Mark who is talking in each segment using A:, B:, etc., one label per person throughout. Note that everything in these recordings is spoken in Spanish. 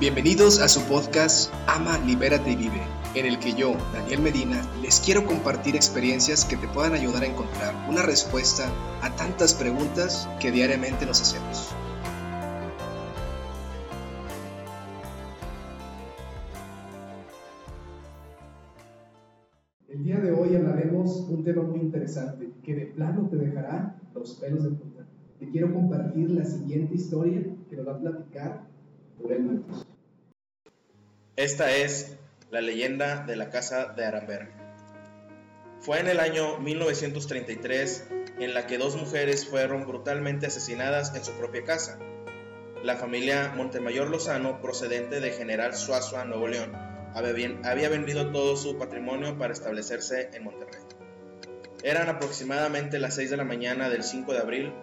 A: Bienvenidos a su podcast Ama, Libérate y Vive, en el que yo, Daniel Medina, les quiero compartir experiencias que te puedan ayudar a encontrar una respuesta a tantas preguntas que diariamente nos hacemos. El día de hoy hablaremos un tema muy interesante que de plano te dejará los pelos de punta. Te quiero compartir la siguiente historia que nos va a platicar Rubén Matos.
B: Esta es la leyenda de la casa de Aramberg. Fue en el año 1933 en la que dos mujeres fueron brutalmente asesinadas en su propia casa. La familia Montemayor Lozano, procedente de General Suazua, Nuevo León, había vendido todo su patrimonio para establecerse en Monterrey. Eran aproximadamente las 6 de la mañana del 5 de abril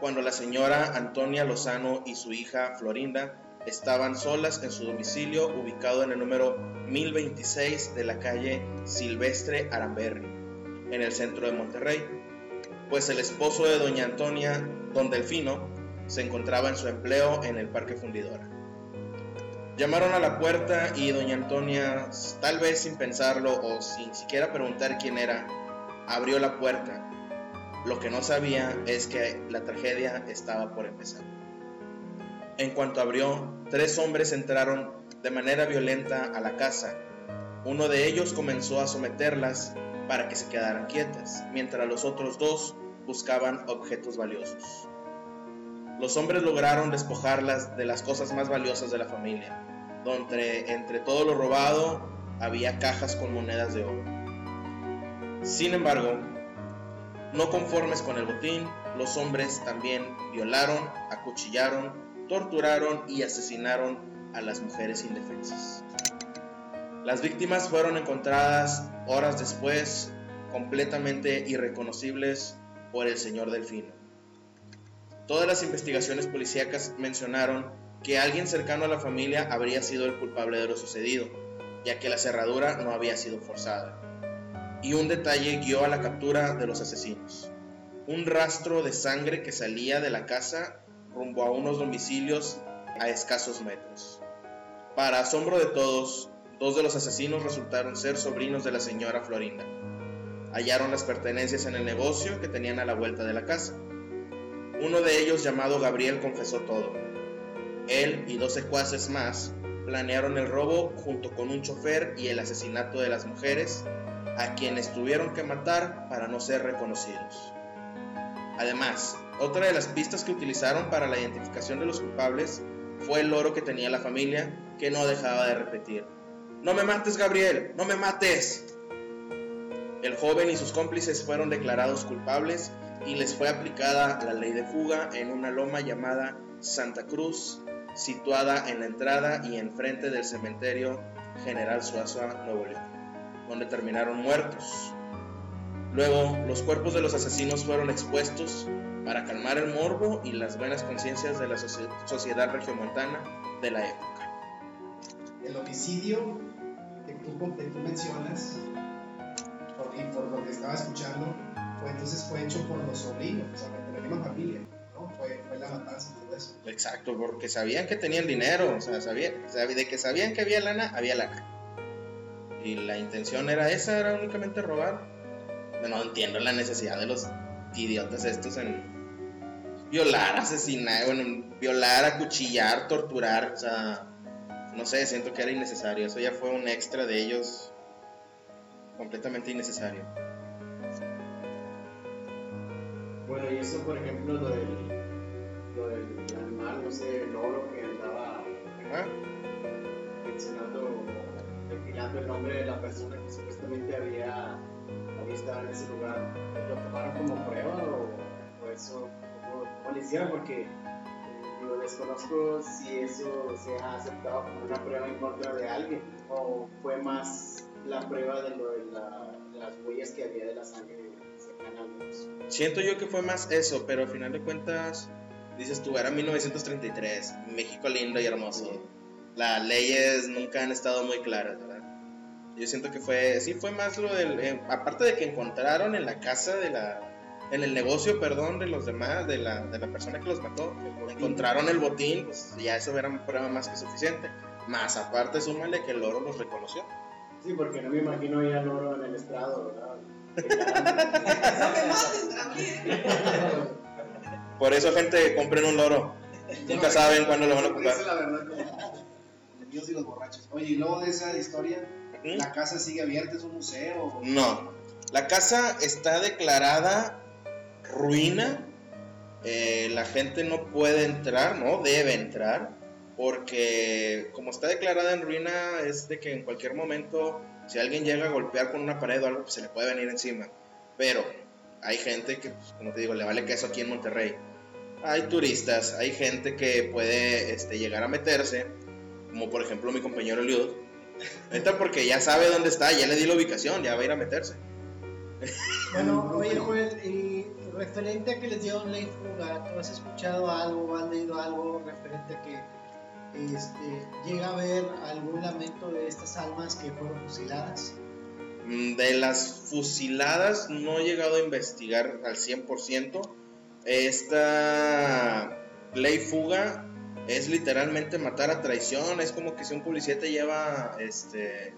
B: cuando la señora Antonia Lozano y su hija Florinda estaban solas en su domicilio ubicado en el número 1026 de la calle Silvestre Aramberri, en el centro de Monterrey, pues el esposo de doña Antonia, don Delfino, se encontraba en su empleo en el Parque Fundidora. Llamaron a la puerta y doña Antonia, tal vez sin pensarlo o sin siquiera preguntar quién era, abrió la puerta. Lo que no sabía es que la tragedia estaba por empezar. En cuanto abrió, tres hombres entraron de manera violenta a la casa. Uno de ellos comenzó a someterlas para que se quedaran quietas, mientras los otros dos buscaban objetos valiosos. Los hombres lograron despojarlas de las cosas más valiosas de la familia, donde entre todo lo robado había cajas con monedas de oro. Sin embargo, no conformes con el botín, los hombres también violaron, acuchillaron torturaron y asesinaron a las mujeres indefensas. Las víctimas fueron encontradas horas después completamente irreconocibles por el señor Delfino. Todas las investigaciones policíacas mencionaron que alguien cercano a la familia habría sido el culpable de lo sucedido, ya que la cerradura no había sido forzada. Y un detalle guió a la captura de los asesinos. Un rastro de sangre que salía de la casa rumbo a unos domicilios a escasos metros. Para asombro de todos, dos de los asesinos resultaron ser sobrinos de la señora Florinda. Hallaron las pertenencias en el negocio que tenían a la vuelta de la casa. Uno de ellos, llamado Gabriel, confesó todo. Él y dos secuaces más planearon el robo junto con un chofer y el asesinato de las mujeres, a quienes tuvieron que matar para no ser reconocidos. Además, otra de las pistas que utilizaron para la identificación de los culpables fue el oro que tenía la familia, que no dejaba de repetir. No me mates, Gabriel, no me mates. El joven y sus cómplices fueron declarados culpables y les fue aplicada la ley de fuga en una loma llamada Santa Cruz, situada en la entrada y enfrente del cementerio General Suazua, Nuevo León, donde terminaron muertos. Luego, los cuerpos de los asesinos fueron expuestos para calmar el morbo y las buenas conciencias de la sociedad regiomontana de la época.
A: El homicidio que tú, que tú mencionas, por, y por lo que estaba escuchando, fue, entonces fue hecho por los sobrinos, o sea, de la misma familia. ¿no? Fue, fue, la matanza y todo eso.
B: Exacto, porque sabían que tenían dinero, o sea, sabían, de que sabían que había lana, había lana. Y la intención era esa, era únicamente robar. No entiendo la necesidad de los idiotas estos en violar, asesinar, bueno, violar, acuchillar, torturar, o sea, no sé, siento que era innecesario. Eso ya fue un extra de ellos completamente innecesario.
C: Bueno, y eso, por ejemplo, lo del, lo del animal, no sé, el oro que andaba mencionando, declinando el nombre de la persona que supuestamente había, había estado en ese lugar, ¿lo tomaron como prueba o, o eso? Policía porque eh, desconozco si eso se ha aceptado como una prueba en contra de alguien o fue más la prueba de, lo de, las huellas que había de la sangre cercana a
B: Siento yo que fue más eso, pero al final de cuentas, dices tú, era 1933, México lindo y hermoso. Las leyes nunca han estado muy claras, ¿verdad? Yo siento que fue, sí fue más lo del, eh, aparte de que encontraron en la casa de la en el negocio, perdón, de los demás, de la, de la persona que los mató, encontraron el botín, pues ya eso era una prueba más que suficiente. Más aparte, súmale que el oro los reconoció.
C: Sí, porque no me imagino ya el oro en el estrado, ¿verdad?
B: Por eso, gente, compren un loro. Nunca saben cuándo lo van a ocupar.
A: es la verdad, como los niños y los borrachos. Oye, y luego de esa historia,
B: ¿Mm?
A: la casa sigue abierta, es un museo.
B: No. La casa está declarada ruina. Eh, la gente no puede entrar, no debe entrar. Porque como está declarada en ruina, es de que en cualquier momento, si alguien llega a golpear con una pared o algo, pues se le puede venir encima. Pero hay gente que, pues, como te digo, le vale queso aquí en Monterrey. Hay turistas, hay gente que puede este, llegar a meterse, como por ejemplo mi compañero Eliud. Neta, porque ya sabe dónde está, ya le di la ubicación, ya va a ir a meterse.
D: Bueno, oye Joel, y referente a que les dieron ley fuga, ¿tú has escuchado algo has leído algo referente a que este, llega a haber algún lamento de estas almas que fueron fusiladas?
B: Mm, De las fusiladas no he llegado a investigar al 100%. Esta ley fuga es literalmente matar a traición. Es como que si un policía te lleva este,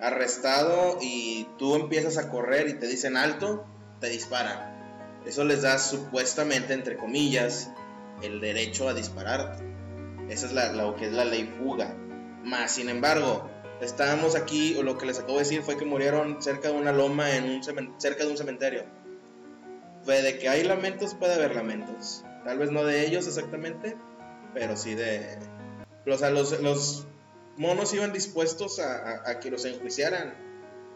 B: arrestado y tú empiezas a correr y te dicen alto, te disparan. Eso les da supuestamente, entre comillas, el derecho a dispararte. Esa es la, lo que es la ley fuga. Más, sin embargo, estábamos aquí, o lo que les acabo de decir fue que murieron cerca de una loma, en un cerca de un cementerio. Fue de que hay lamentos, puede haber lamentos. Tal vez no de ellos exactamente, pero sí de... O sea, los, los monos iban dispuestos a, a- a que los enjuiciaran.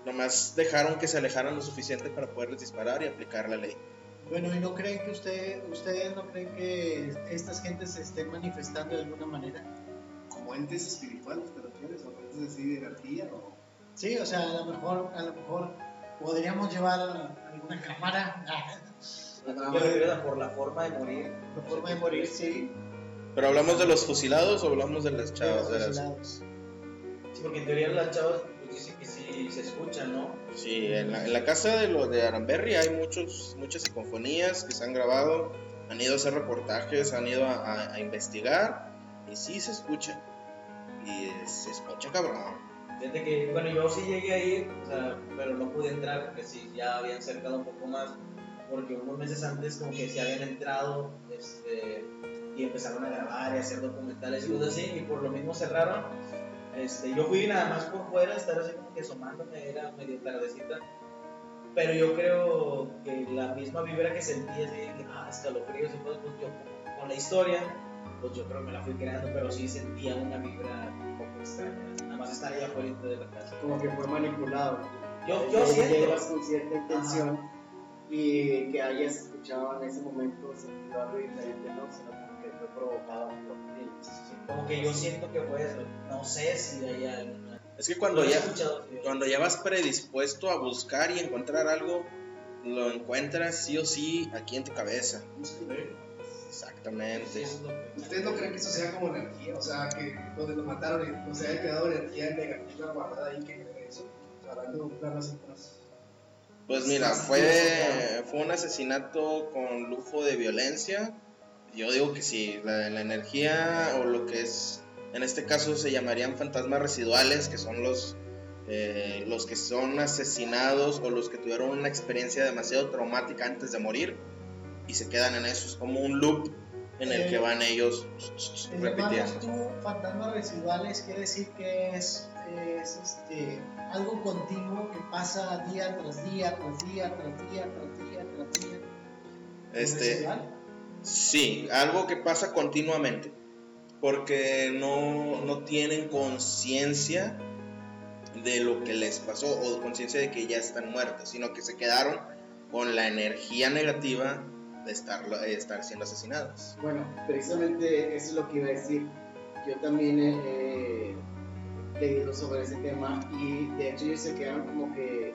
B: Nomás dejaron que se alejaran lo suficiente para poderles disparar y aplicar la ley.
D: Bueno, ¿y no creen que usted, ustedes no creen que estas gentes se estén manifestando de alguna manera?
A: Como entes espirituales, ¿te refieres? ¿O entes así de energía? ¿O
D: Sí, o sea, a lo mejor, a lo mejor podríamos llevar alguna cámara,
E: Yo por la forma de morir.
D: la forma de morir, sí,
B: Pero hablamos de los fusilados o hablamos de las chavas.
D: los
B: de las-
D: fusilados.
E: Sí, porque en teoría las chavas pues, dicen que se escuchan, ¿no?
B: Sí, en la, en la casa de los de Aramberry hay muchos, muchas psicofonías que se han grabado, han ido a hacer reportajes, han ido a, a- a investigar y sí se escucha. Y eh, se escucha cabrón.
E: Fíjate que, bueno, yo sí llegué a ir, o sea, pero no pude entrar porque sí, ya habían cercado un poco más, porque unos meses antes como que se habían entrado este, y empezaron a grabar y a hacer documentales y cosas así, y por lo mismo cerraron. Este, yo fui nada más por fuera, estar así como que asomándome, era medio tardecita, pero yo creo que la misma vibra que sentí, así, de, ah, escalofríos y cosas, pues yo con la historia, pues yo creo que me la fui creando, pero sí sentía una vibra un poco extraña, nada más estar ahí afuera de la casa.
C: Como que fue manipulado.
E: Yo, yo
C: Que
E: siento.
C: Llegas con cierta intención y que hayas escuchado en ese momento sentido algo diferente, ¿no? Como que fue provocado por ti.
E: Como que yo siento que fue eso. No sé si hay alguna.
B: Es que cuando ya, cuando ya vas predispuesto a buscar y encontrar algo, lo encuentras sí o sí aquí en tu cabeza. Exactamente.
E: Sí,
A: ¿Ustedes no creen que eso sea como energía? O sea, que donde lo mataron y no se haya quedado energía negativa guardada ahí, que eso? O sea, razón más.
B: Pues mira, fue, fue un asesinato con lujo de violencia. Yo digo que sí, la, la energía o lo que es, en este caso se llamarían fantasmas residuales, que son los, eh, los que son asesinados o los que tuvieron una experiencia demasiado traumática antes de morir y se quedan en eso. Es como un loop en el que van ellos
D: El
B: repitiendo.
D: tú fantasmas residuales quiere decir que es, es este, algo continuo que pasa día tras día, tras día, tras día, tras día, tras día.
B: Este,
D: ¿Residual?
B: Sí, algo que pasa continuamente, porque no, no tienen conciencia de lo que les pasó o conciencia de que ya están muertos, sino que se quedaron con la energía negativa de estar, de estar siendo asesinados.
C: Bueno, precisamente eso es lo que iba a decir. Yo también he, he leído sobre ese tema y de hecho ellos se quedaron como que eh,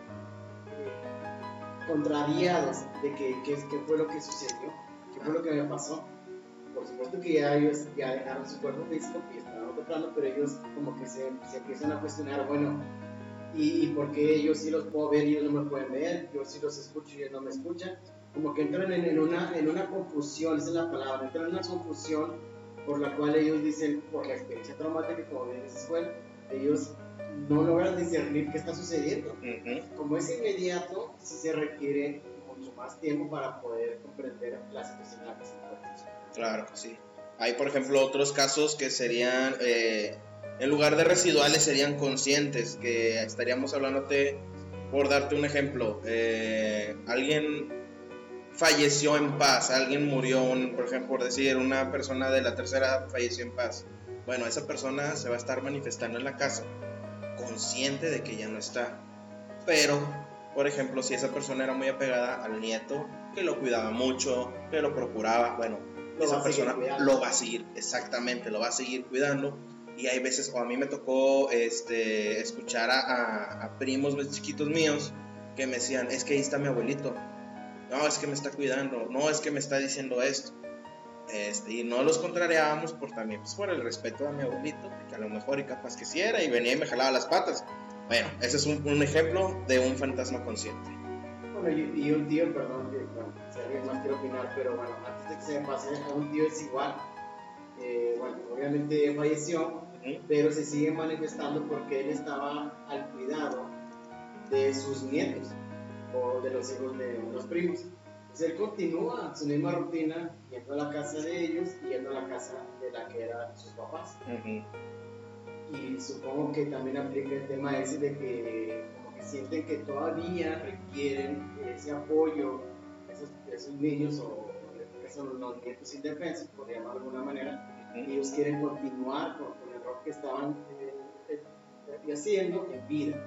C: contrariados de que, qué fue lo que sucedió, qué fue lo que me pasó. Por supuesto que ya ellos ya dejaron su cuerpo físico y estaban otro plano, pero ellos como que se, se empiezan a cuestionar, bueno, y, y por qué yo sí los puedo ver y ellos no me pueden ver, yo sí los escucho y ellos no me escuchan. Como que entran en, en una, en una confusión, esa es la palabra, entran en una confusión por la cual ellos dicen, por la experiencia traumática, como bien dices, bueno, ellos no logran discernir qué está sucediendo.
B: Ujú.
C: Como es inmediato, sí se requiere más tiempo para poder comprender la situación en la que se encuentran.
B: Claro que sí. Hay, por ejemplo, otros casos que serían, eh, en lugar de residuales, serían conscientes, que estaríamos hablándote, por darte un ejemplo, eh, alguien falleció en paz, alguien murió, por ejemplo, por decir, una persona de la tercera falleció en paz. Bueno, esa persona se va a estar manifestando en la casa, consciente de que ya no está. Pero, por ejemplo, si esa persona era muy apegada al nieto, que lo cuidaba mucho, que lo procuraba, bueno,
C: Lo
B: esa persona lo va a seguir, exactamente, lo va a seguir cuidando. Y hay veces, o a mí me tocó este, escuchar a, a- a primos chiquitos míos que me decían, es que ahí está mi abuelito, no, es que me está cuidando, no, es que me está diciendo esto. Este, y no los contrariábamos por también, pues por el respeto a mi abuelito, que a lo mejor y capaz que sí era, y venía y me jalaba las patas. Bueno, ese es un, un ejemplo de un fantasma consciente.
C: Bueno, y, y un tío, perdón, si alguien más quiere opinar, pero bueno, antes de que se me pase, a un tío es igual. Eh, bueno, obviamente falleció, pero se sigue manifestando porque él estaba al cuidado de sus nietos o de los hijos de los primos. Entonces él continúa su misma rutina, yendo a la casa de ellos y yendo a la casa de la que eran sus papás.
B: Ujú.
C: Y supongo que también aplica el tema ese de que como que sienten que todavía requieren ese apoyo esos, esos niños o son los nietos indefensos, por llamarlo de alguna manera, y ellos quieren continuar con, con el rol que estaban eh, eh, haciendo en vida.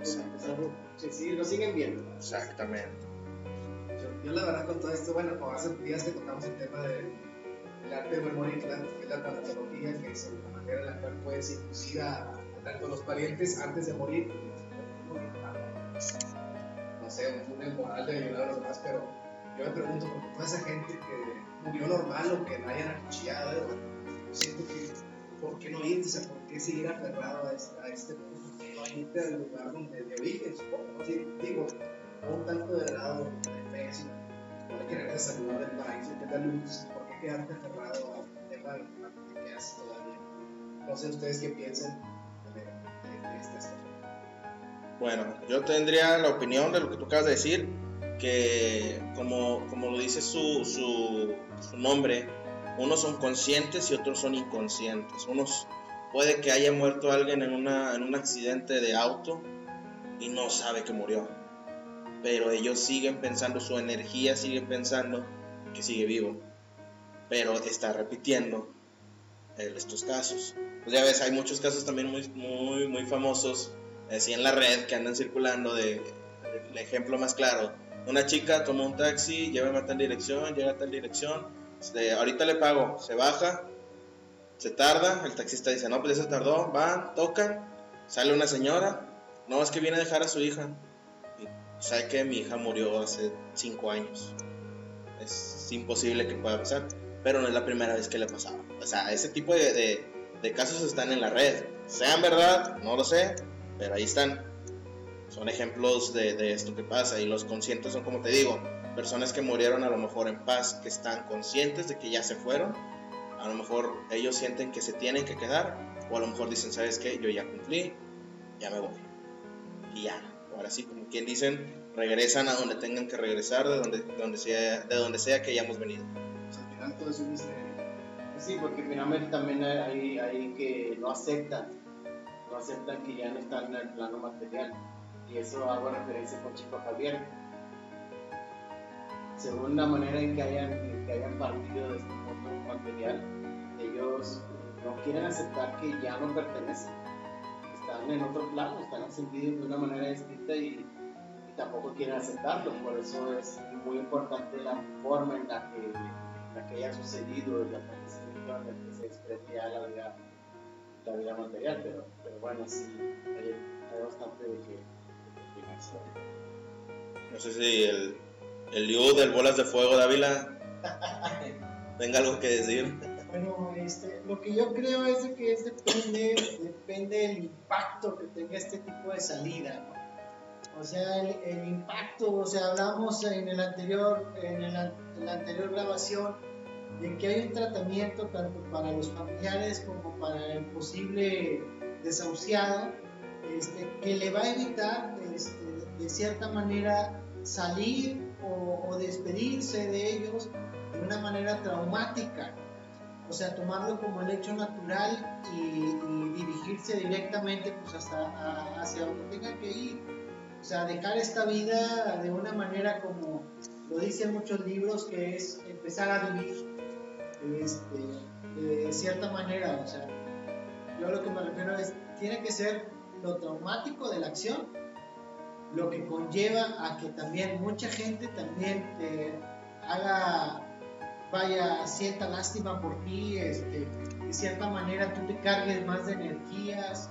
C: Es algo que sí, lo siguen viendo.
B: Exactamente.
A: Yo, yo la verdad con todo esto, bueno, como hace días que tocamos el tema del, del arte de memoria y la, que es la tanatología, que es manera en la cual puedes inducir a, a tanto los parientes antes de morir, a, no sé, un túnel moral de ayudar a los demás, pero yo me pregunto, por toda esa gente que murió normal o que no hayan acuchillado, yo siento que, ¿por qué no irse? ¿por qué seguir aferrado a este, a este punto? ¿Por qué no irte al lugar donde de origen, digo, no un tanto de lado de fe, sino por querer saludar del país, de la luz, por qué quedarte aferrado al tema de que quedas todavía. No sé ustedes qué piensan de, de, de situación.
B: Bueno, yo tendría la opinión de lo que tú acabas de decir, que como, como lo dice su, su, su nombre, unos son conscientes y otros son inconscientes. Unos puede que haya muerto alguien en, una, en un accidente de auto y no sabe que murió, pero ellos siguen pensando, su energía sigue pensando que sigue vivo, pero está repitiendo eh, estos casos. Pues ya ves, hay muchos casos también muy, muy, muy famosos así en la red que andan circulando de el ejemplo más claro. Una chica tomó un taxi llévame a tal dirección llega a tal dirección este, ahorita le pago se baja se tarda el taxista dice no pues se tardó van tocan sale una señora no es que viene a dejar a su hija y sabe que mi hija murió hace cinco años. Es imposible que pueda pasar pero no es la primera vez que le pasaba o sea ese tipo de, de, casos están en la red sean verdad no lo sé pero ahí están. Son ejemplos de, de, esto que pasa y los conscientes son como te digo, personas que murieron a lo mejor en paz, que están conscientes de que ya se fueron, a lo mejor ellos sienten que se tienen que quedar o a lo mejor dicen, ¿sabes qué? Yo ya cumplí, ya me voy. Y ya, ahora sí, como quien dicen, regresan a donde tengan que regresar, de donde, donde sea, de donde sea que hayamos venido.
A: O sea, al final todo es un misterio.
C: Sí, porque finalmente también hay, que no aceptan no aceptan que ya no están en el plano material. Y eso hago referencia con Chico Javier. Según la manera en que hayan, que hayan partido de este mundo material, ellos no quieren aceptar que ya no pertenecen. Están en otro plano, están ascendidos de una manera distinta y tampoco quieren aceptarlo. Por eso es muy importante la forma en la que, en la que haya sucedido el acontecimiento en el que se desprende ya la vida la vida material, pero, pero bueno, sí, hay, hay bastante de que, de que pensar.
B: No sé si el, el Liu del Bolas de Fuego de Ávila tenga algo que decir.
D: Bueno, Este, lo que yo creo es de que es depende, depende del impacto que tenga este tipo de salida, ¿no? O sea, el, el impacto, o sea, hablamos en el anterior, en, el an- la anterior grabación de que hay un tratamiento tanto para los familiares como para el posible desahuciado, este, que le va a evitar, este, de cierta manera, salir o, despedirse de ellos de una manera traumática. O sea, tomarlo como el hecho natural y, dirigirse directamente pues, hasta hacia donde tenga que ir. O sea, dejar esta vida de una manera como lo dicen muchos libros, que es empezar a vivir este, de cierta manera. O sea, yo lo que me refiero es, tiene que ser lo traumático de la acción, lo que conlleva a que también mucha gente también te haga, vaya, sienta lástima por ti, este, de cierta manera tú te cargues más de energías,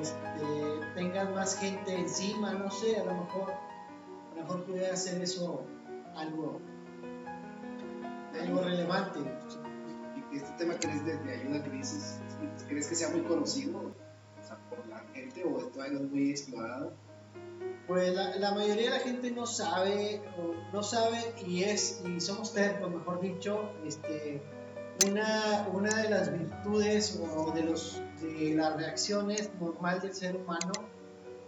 D: este, tengas más gente encima, no sé, a lo mejor, a lo mejor pudiera hacer eso algo, algo relevante.
A: Este tema crees de, de ayuda dices, ¿crees que sea muy conocido o sea, por la gente o todavía no es muy explorado?
D: Pues la, la mayoría de la gente no sabe, no sabe y es, y somos tercos, mejor dicho, este, una, una de las virtudes o de, los, de las reacciones normal del ser humano,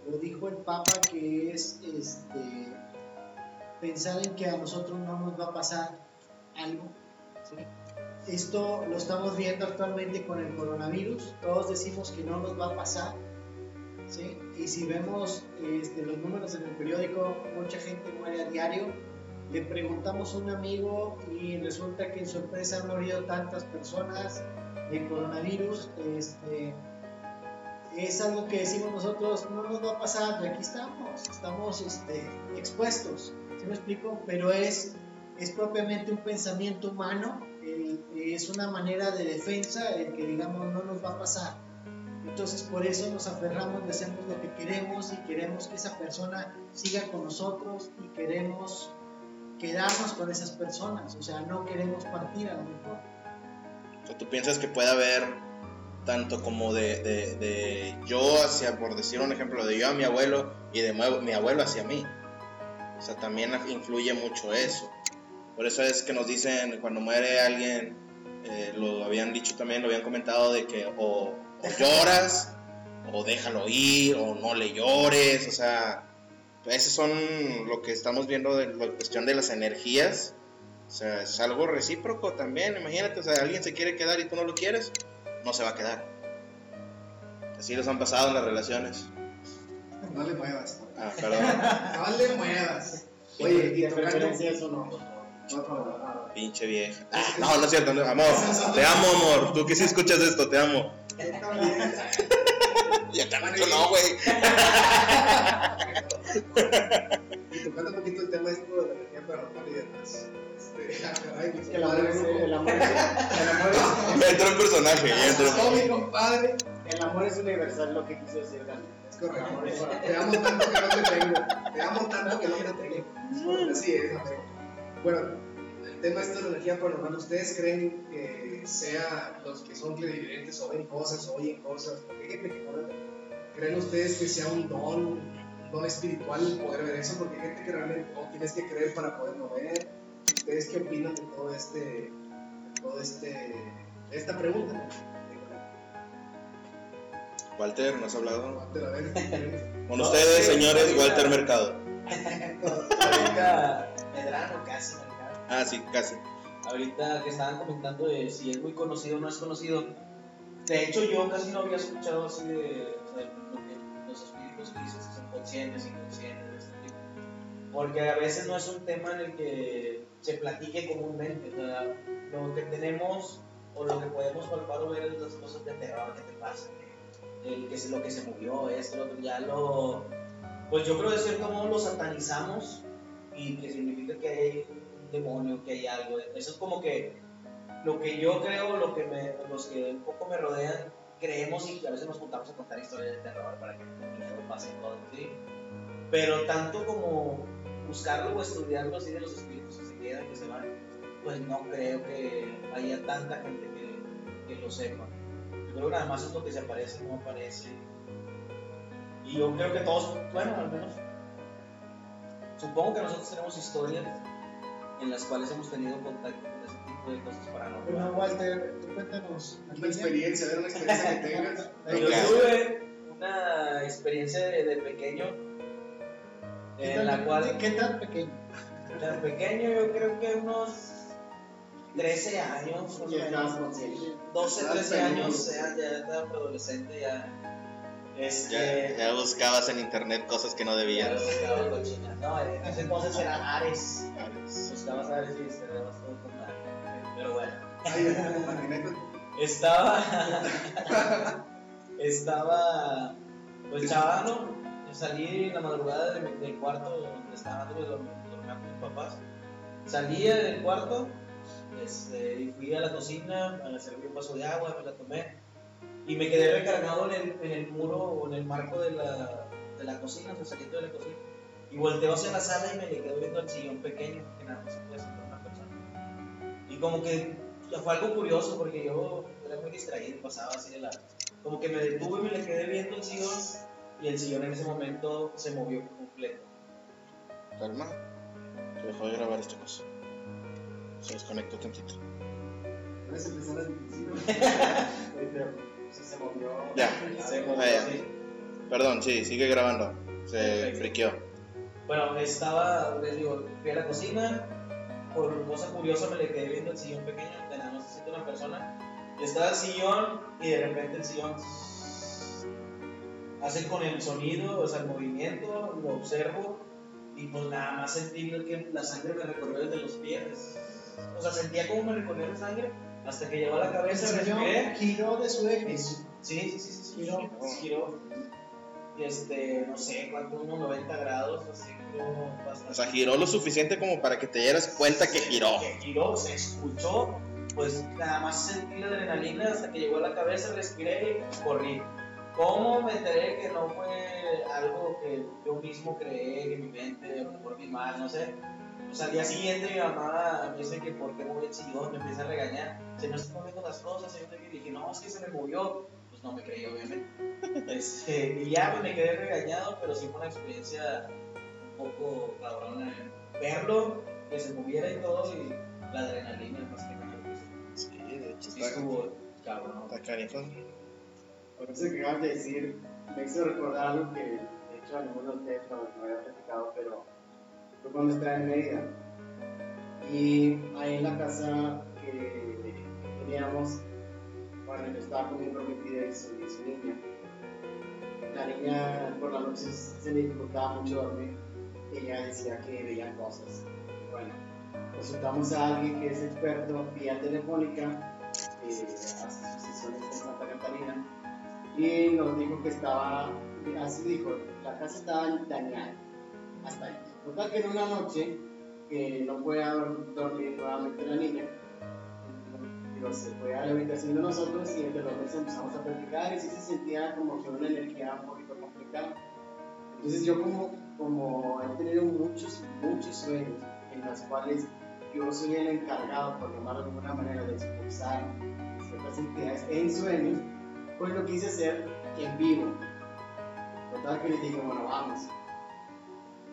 D: lo dijo el Papa, que es este, pensar en que a nosotros no nos va a pasar algo. Esto lo estamos viendo actualmente con el coronavirus, todos decimos que no nos va a pasar. Y si vemos este, los números en el periódico, mucha gente muere a diario. Le preguntamos a un amigo y resulta que en su empresa han morido tantas personas de coronavirus. Este, es algo que decimos nosotros, no nos va a pasar, y aquí estamos, estamos este, expuestos, ¿sí me explico? Pero es, es propiamente un pensamiento humano, el- es una manera de defensa el que digamos no nos va a pasar. Entonces por eso nos aferramos y hacemos lo que queremos y queremos que esa persona siga con nosotros y queremos quedarnos con esas personas, o sea, no queremos partir a lo mejor.
B: O tú piensas que puede haber tanto como de, de- de yo hacia, por decir un ejemplo, de yo a mi abuelo y de mi abuelo hacia mí. O sea, también influye mucho eso. Por eso es que nos dicen cuando muere alguien, eh, lo habían dicho también, lo habían comentado, de que o, o lloras, o déjalo ir, o no le llores, o sea, esos son lo que estamos viendo de la cuestión de las energías. O sea, es algo recíproco también, imagínate, o sea, alguien se quiere quedar y tú no lo quieres, no se va a quedar. Así los han pasado en las relaciones.
A: No le muevas.
B: Ah, perdón,
A: No le muevas. Oye, y
C: preferencia eso no.
A: Por favor.
B: pinche vieja. Ah, no, no es cierto, no, amor, te amo, amor, tú que sí escuchas esto, te amo. Ya también no, güey.
A: Y tocando un poquito el tema esto de la energía paranormal y demás. Este,
C: Es que el amor es,
A: compadre,
C: el amor es, el amor es,
B: entró un personaje, ya entró.
A: Oh, mi compadre.
C: el amor es universal, lo que quiso decir Gandhi.
A: Correcto. Te amo tanto que no te tengo. Te amo tanto que no te tengo. Así es, amigo. Bueno, el tema de la energía paranormal, ¿ustedes creen que sea los que son clarividentes o ven cosas o oyen cosas? Porque hay gente que no ve. ¿Creen ustedes que sea un don, un don espiritual poder ver eso? Porque hay gente que realmente no tienes que creer para poderlo ver. ¿Ustedes qué opinan de todo este, de todo este, de esta pregunta?
B: Walter, ¿nos has hablado?
A: Walter, a ver,
B: Con
E: No,
B: ustedes,
E: sí,
B: señores, Walter Mercado.
E: Ahorita, Medrano casi, Medrano.
B: Ah, sí, casi.
E: Ahorita que estaban comentando de si es muy conocido o no es conocido. De hecho, yo casi no había escuchado así de, o sea, los espíritus que dices que son conscientes, inconscientes, de este tipo. Porque a veces no es un tema en el que se platique comúnmente. O sea, lo que tenemos o lo que podemos palpar o ver es las cosas de terror que te pasan. El que se, lo que se movió, esto, ya lo. Pues yo creo de cierto modo lo satanizamos y que significa que hay un demonio, que hay algo. Eso es como que lo que yo creo, lo que me, los que un poco me rodean, creemos y a veces nos juntamos a contar historias de terror para que el miedo pase y todo, ¿sí? Pero tanto como buscarlo o estudiarlo así de los espíritus que se quedan, que se van, pues no creo que haya tanta gente que, que lo sepan. Creo que nada más es lo que se aparece, no aparece. Y yo creo que todos, bueno, al menos, supongo que nosotros tenemos historias en las cuales hemos tenido contacto con ese tipo de cosas
D: Bueno,
E: paranormales.
D: Walter, tú cuéntanos.
A: Una experiencia, ver una experiencia que tengas.
E: Yo tuve una experiencia de, de pequeño
D: ¿Qué
E: en
D: tan-
E: la cual,
D: ¿Qué tan pequeño?
E: de pequeño yo creo que unos 13 años, más menos.
C: consciente.
E: 12,
A: Estabas
E: 13 años, ya, ya estaba adolescente, ya.
B: Ya,
E: Este.
B: ya buscabas en internet cosas que no
E: ya
B: debías.
E: buscaba cochina. No, en ese entonces era Ares. Buscabas Ares y cerrabas todo con Ares. Pero bueno. Estaba. estaba. Pues chavalo. Salí en la madrugada de mi- del cuarto donde estaba antes de dormir dormía con mis papás. Salí del cuarto este, y fui a la cocina a servir un vaso de agua, me la tomé y me quedé recargado en el, en el muro o en el marco de la, de la cocina, o sea, de la cocina. Y volteo hacia la sala y me le quedo viendo al sillón pequeño que nada más se puede sentar una persona. Y como que fue algo curioso porque yo era muy distraído, pasaba así de la... Como que me detuve y me le quedé viendo el sillón y el sillón en ese momento se movió completo.
B: Calma. Se dejó de grabar esta cosa. Se desconectó tantito.
C: Puedes empezar principio. Se movió.
B: Ya.
E: Se movió
B: Ah, ya. Perdón, sí, sigue grabando. Se
E: Perfecto.
B: friqueó.
E: Bueno, estaba, les digo, fui a la cocina, por cosa curiosa me le quedé viendo el sillón pequeño, se siente una persona, estaba el sillón y de repente el sillón hace con el sonido, o sea, el movimiento, lo observo y pues nada más sentí que la sangre me recorrió desde los pies. O sea, sentía como me recorría la sangre hasta que llegó a la cabeza, respiré.
D: giró de su eje.
E: Sí, sí, sí, sí, sí,
D: Giró.
E: giró. Y este, no sé, cuánto, unos 90 grados, así, giró bastante.
B: O sea, giró lo suficiente como para que te dieras cuenta que giró.
E: Que giró, se escuchó, pues nada más sentí la adrenalina hasta que llegó a la cabeza, respiré y corrí. ¿Cómo me enteré que no fue algo que yo mismo creé en mi mente, a lo mejor vi mal, no sé? Pues al día siguiente mi mamá me dice que por qué moví el sillón, me empieza a regañar. Se no están moviendo las cosas, y yo dije, no, es que se me movió. Pues no me creí, obviamente. Este, y ya pues, me quedé regañado, pero sí fue una experiencia un poco cabrona eh, verlo, que se moviera y todo, y la adrenalina más que nada.
B: Sí, de hecho
E: Sí,
B: está,
E: cabrón.
B: está.
C: Por eso que acabas de decir, me hizo recordar algo que, de hecho, a ninguno de ustedes había platicado, pero fue cuando estaba en Mérida. Y ahí en la casa que, teníamos, bueno, yo estaba con mi prometida y su, su niña. La niña por la noche se le dificultaba mucho dormir. Ella decía que veía cosas. Bueno, consultamos a alguien que es experto vía telefónica, eh, hace sus sesiones en Santa Catalina y nos dijo que estaba, así dijo, la casa estaba dañada, hasta ahí. Total que en una noche, que no podía dor- dormir nuevamente la niña, digo, se fue a la habitación de nosotros y entre los dos empezamos a platicar y sí se sentía como que una energía un poquito complicada. Entonces yo como, como he tenido muchos, muchos sueños en los cuales yo soy el encargado, por llamarlo de alguna manera, de expulsar ciertas entidades en sueños, pues lo quise hacer en vivo. Total que les dije, bueno, vamos.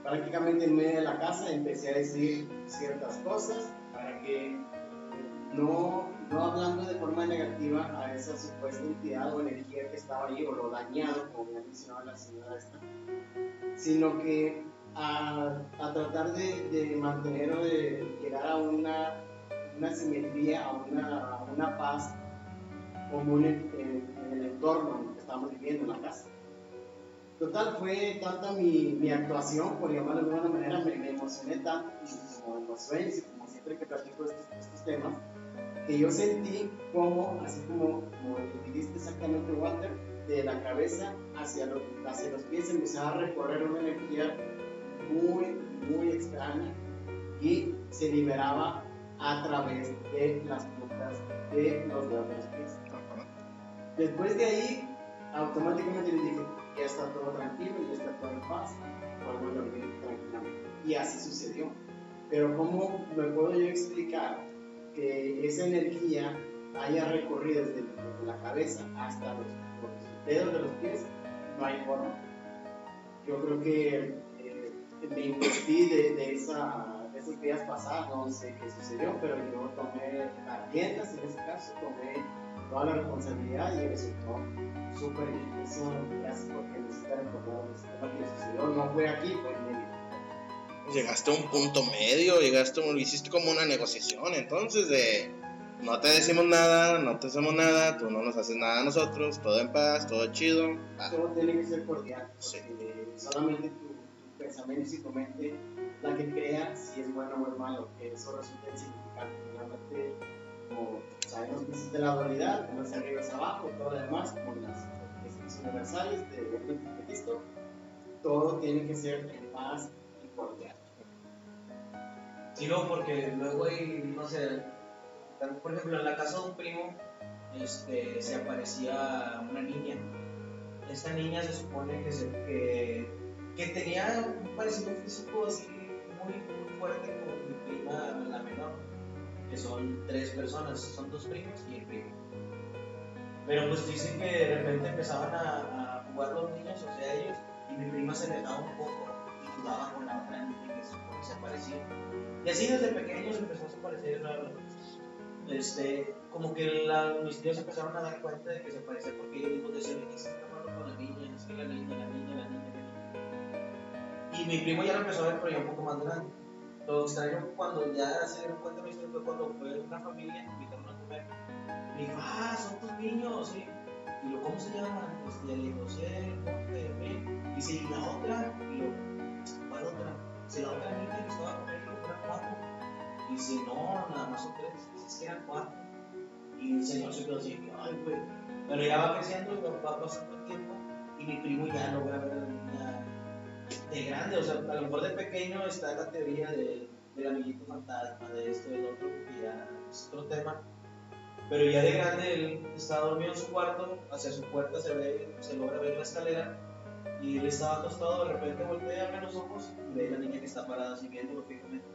C: Prácticamente en medio de la casa empecé a decir ciertas cosas para que no, no hablando de forma negativa a esa supuesta entidad o energía que estaba ahí o lo dañado, como me ha mencionado la señora esta, sino que a, a tratar de, mantener o de llegar a una, una simetría, a una, una paz común en- en el entorno en el que estamos viviendo, en la casa. Total, fue tanta mi, mi actuación, por llamarlo de alguna manera, me, me emocioné tanto, como en los sueños y como siempre que platico estos, estos temas, que yo sentí como, así como, como dijiste exactamente, Walter, de la cabeza hacia los, hacia los pies empezaba a recorrer una energía muy, muy extraña y se liberaba a través de las puntas de los dedos de los pies. Después de ahí, automáticamente le dije, ya está todo tranquilo, ya está todo en paz, a dormir tranquilamente. Y así sucedió. Pero ¿cómo me puedo yo explicar que esa energía haya recorrido desde, la cabeza hasta los, los dedos de los pies, no hay forma. Yo creo que eh, me investí de, de, esa, esos días pasados, no sé qué sucedió, pero yo tomé las riendas en ese caso, tomé toda la responsabilidad y resultó súper gracias porque necesita recordar el sistema que sucedió, no fue aquí, fue en medio.
B: Llegaste a un punto medio, llegaste, a un- hiciste como una negociación, entonces de no te decimos nada, no te hacemos nada, tú no nos haces nada a nosotros, todo en paz, todo chido. Ah,
C: Todo tiene que ser cordial,
B: Sí.
C: solamente tu, tu pensamiento y tu mente la que crea si es bueno o es malo, que eso resulta insignificante. Realmente, como sabemos que existe la dualidad, como es arriba es abajo, todo lo demás, como las leyes universales de, Cristo, todo tiene que ser en paz y cordial.
E: Sí, no, porque luego hay, no sé, por ejemplo, en la casa de un primo este, se aparecía una niña. Esta niña se supone que, se- que, que tenía un parecido físico así muy, muy fuerte con mi prima, que son tres personas, son dos primos y el primo. Pero pues dicen que de repente empezaban a, jugar los niños, o sea, ellos, y mi prima se alejaba un poco y jugaba con la otra niña que se se parecía. Y así desde pequeños empezó a desaparecer la- este, como que la, mis tíos empezaron a dar cuenta de que se parecía porque ellos mismos decían, que está jugando con la niña, es que la niña, la niña, la niña, la niña. Y mi primo ya lo empezó a ver, pero ya un poco más grande. Lo extraño cuando ya se dieron cuenta, tíos, fue cuando fue una familia, invitaron a comer. Me dijo, ah, son tus niños, sí. Y yo, ¿cómo se llaman? Este, ya le digo, Emil. Dice, ¿y la otra? Y yo, ¿cuál otra? Si la otra niña que estaba con ellos eran cuatro. Y dice, no, nada más son tres. Es que eran cuatro. Y el señor se quedó así, ay, güey. Pero ya va creciendo y va pasando el tiempo. Y mi primo ya logra ver a la niña de grande. O sea, a lo mejor de pequeño está la teoría de, del amiguito fantasma, de esto, del otro, que ya es otro tema. Pero ya de grande él está dormido en su cuarto, hacia su puerta se ve, se logra ver la escalera y él estaba acostado, de repente voltea, abre los ojos y ve a la niña que está parada así viéndolo fijamente.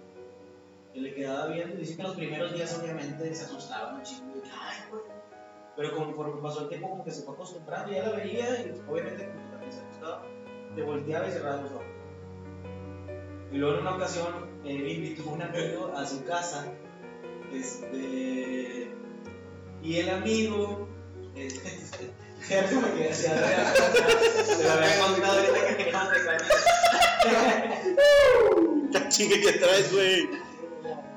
E: Y le quedaba viendo y dice que los primeros días obviamente se asustaban un chingo y ay, güey. Pero conforme pasó el tiempo como que se fue acostumbrando ya la veía y obviamente como que también se asustaba, te volteaba y cerraba los ojos. Y luego en una ocasión él invitó a un amigo a su casa este, y el amigo, este, Gerardo me quedé así atrás, se lo había contado ahorita que queríamos de
B: ¿Qué chingue que traes, güey?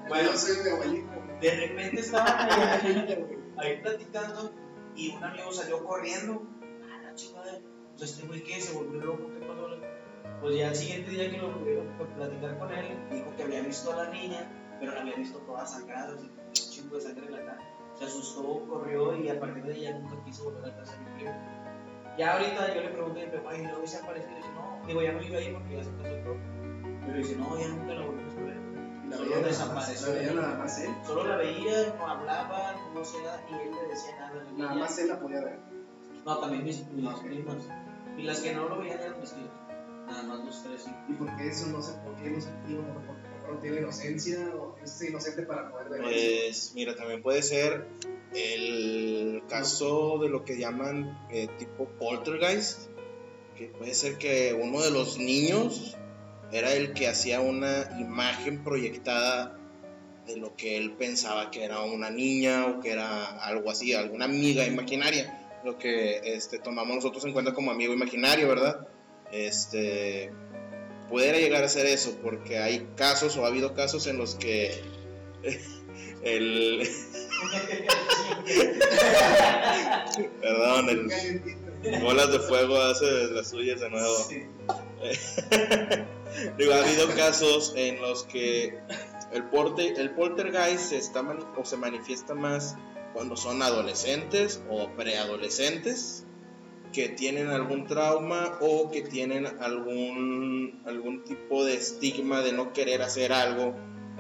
E: Bueno,
A: soy mi abuelito.
E: de repente estaban ahí, ahí platicando y un amigo salió corriendo. A la chingada. Pues este güey que se volvió loco, ¿qué pasó? Pues ya el siguiente día que lo pudieron platicar con él, dijo que había visto a la niña, pero la había visto toda sangrada, así, un chingo de sangre en la cara. Se asustó, corrió y a partir de ya nunca quiso volver a casa de mi primo. Ya ahorita yo le pregunté, pero ay, ¿no se apareció? Y dice, no, digo, ya no iba ahí porque ya se casó todo. Pero dice, no, ya nunca la volvimos a ver.
A: La
E: Solo
A: veía
E: desapareció.
A: la veía nada más él.
E: Solo la veía, no hablaba, no hacía nada, ni él le decía nada a
A: Nada más él la podía ver.
E: No, también mis, mis
A: Ok.
E: primas. Y las que no lo veían eran mis tíos. Nada más los tres, sí.
A: ¿Y por qué eso no se, por qué no se digo, no, porque no tiene inocencia o es inocente para poder ver eso?
B: Pues mira, también puede ser el caso de lo que llaman eh, tipo poltergeist, que puede ser que uno de los niños era el que hacía una imagen proyectada de lo que él pensaba que era una niña o que era algo así, alguna amiga imaginaria, lo que este, tomamos nosotros en cuenta como amigo imaginario, ¿verdad? Este, pudiera llegar a ser eso, porque hay casos o ha habido casos en los que el, perdón, el bolas de fuego hace las suyas de nuevo.
E: Sí.
B: Digo, ha habido casos en los que el, porte, el poltergeist se, está mani- o se manifiesta más cuando son adolescentes o preadolescentes que tienen algún trauma o que tienen algún, algún tipo de estigma de no querer hacer algo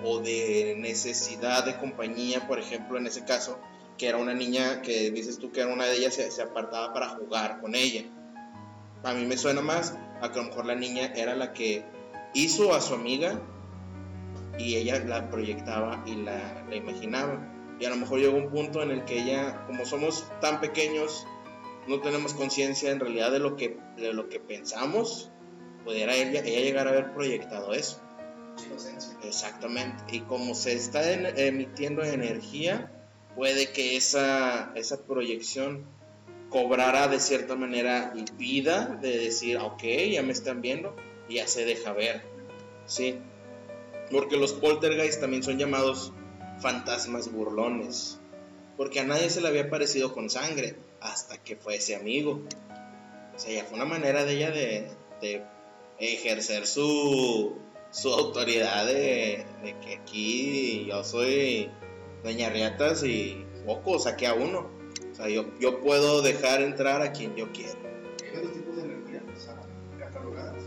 B: o de necesidad de compañía, por ejemplo, en ese caso, que era una niña que dices tú que era una de ellas, se, se apartaba para jugar con ella. A mí me suena más a que a lo mejor la niña era la que hizo a su amiga y ella la proyectaba y la, la imaginaba. Y a lo mejor llegó un punto en el que ella, como somos tan pequeños, no tenemos conciencia en realidad de lo que, de lo que pensamos, pudiera ella, ella llegar a haber proyectado eso.
A: Inocencia.
B: Exactamente. Y como se está en- emitiendo energía, puede que esa, esa proyección cobrara de cierta manera vida de decir, ok, ya me están viendo y ya se deja ver. Sí. Porque los poltergeist también son llamados fantasmas burlones. Porque a nadie se le había parecido con sangre hasta que fue ese amigo. O sea, ya fue una manera de ella de, de ejercer su, su autoridad de, de que aquí yo soy Doña Riatas y poco saqué a uno. O sea, yo, yo puedo dejar entrar a quien yo quiero.
A: Varios tipos de energía, catalogadas.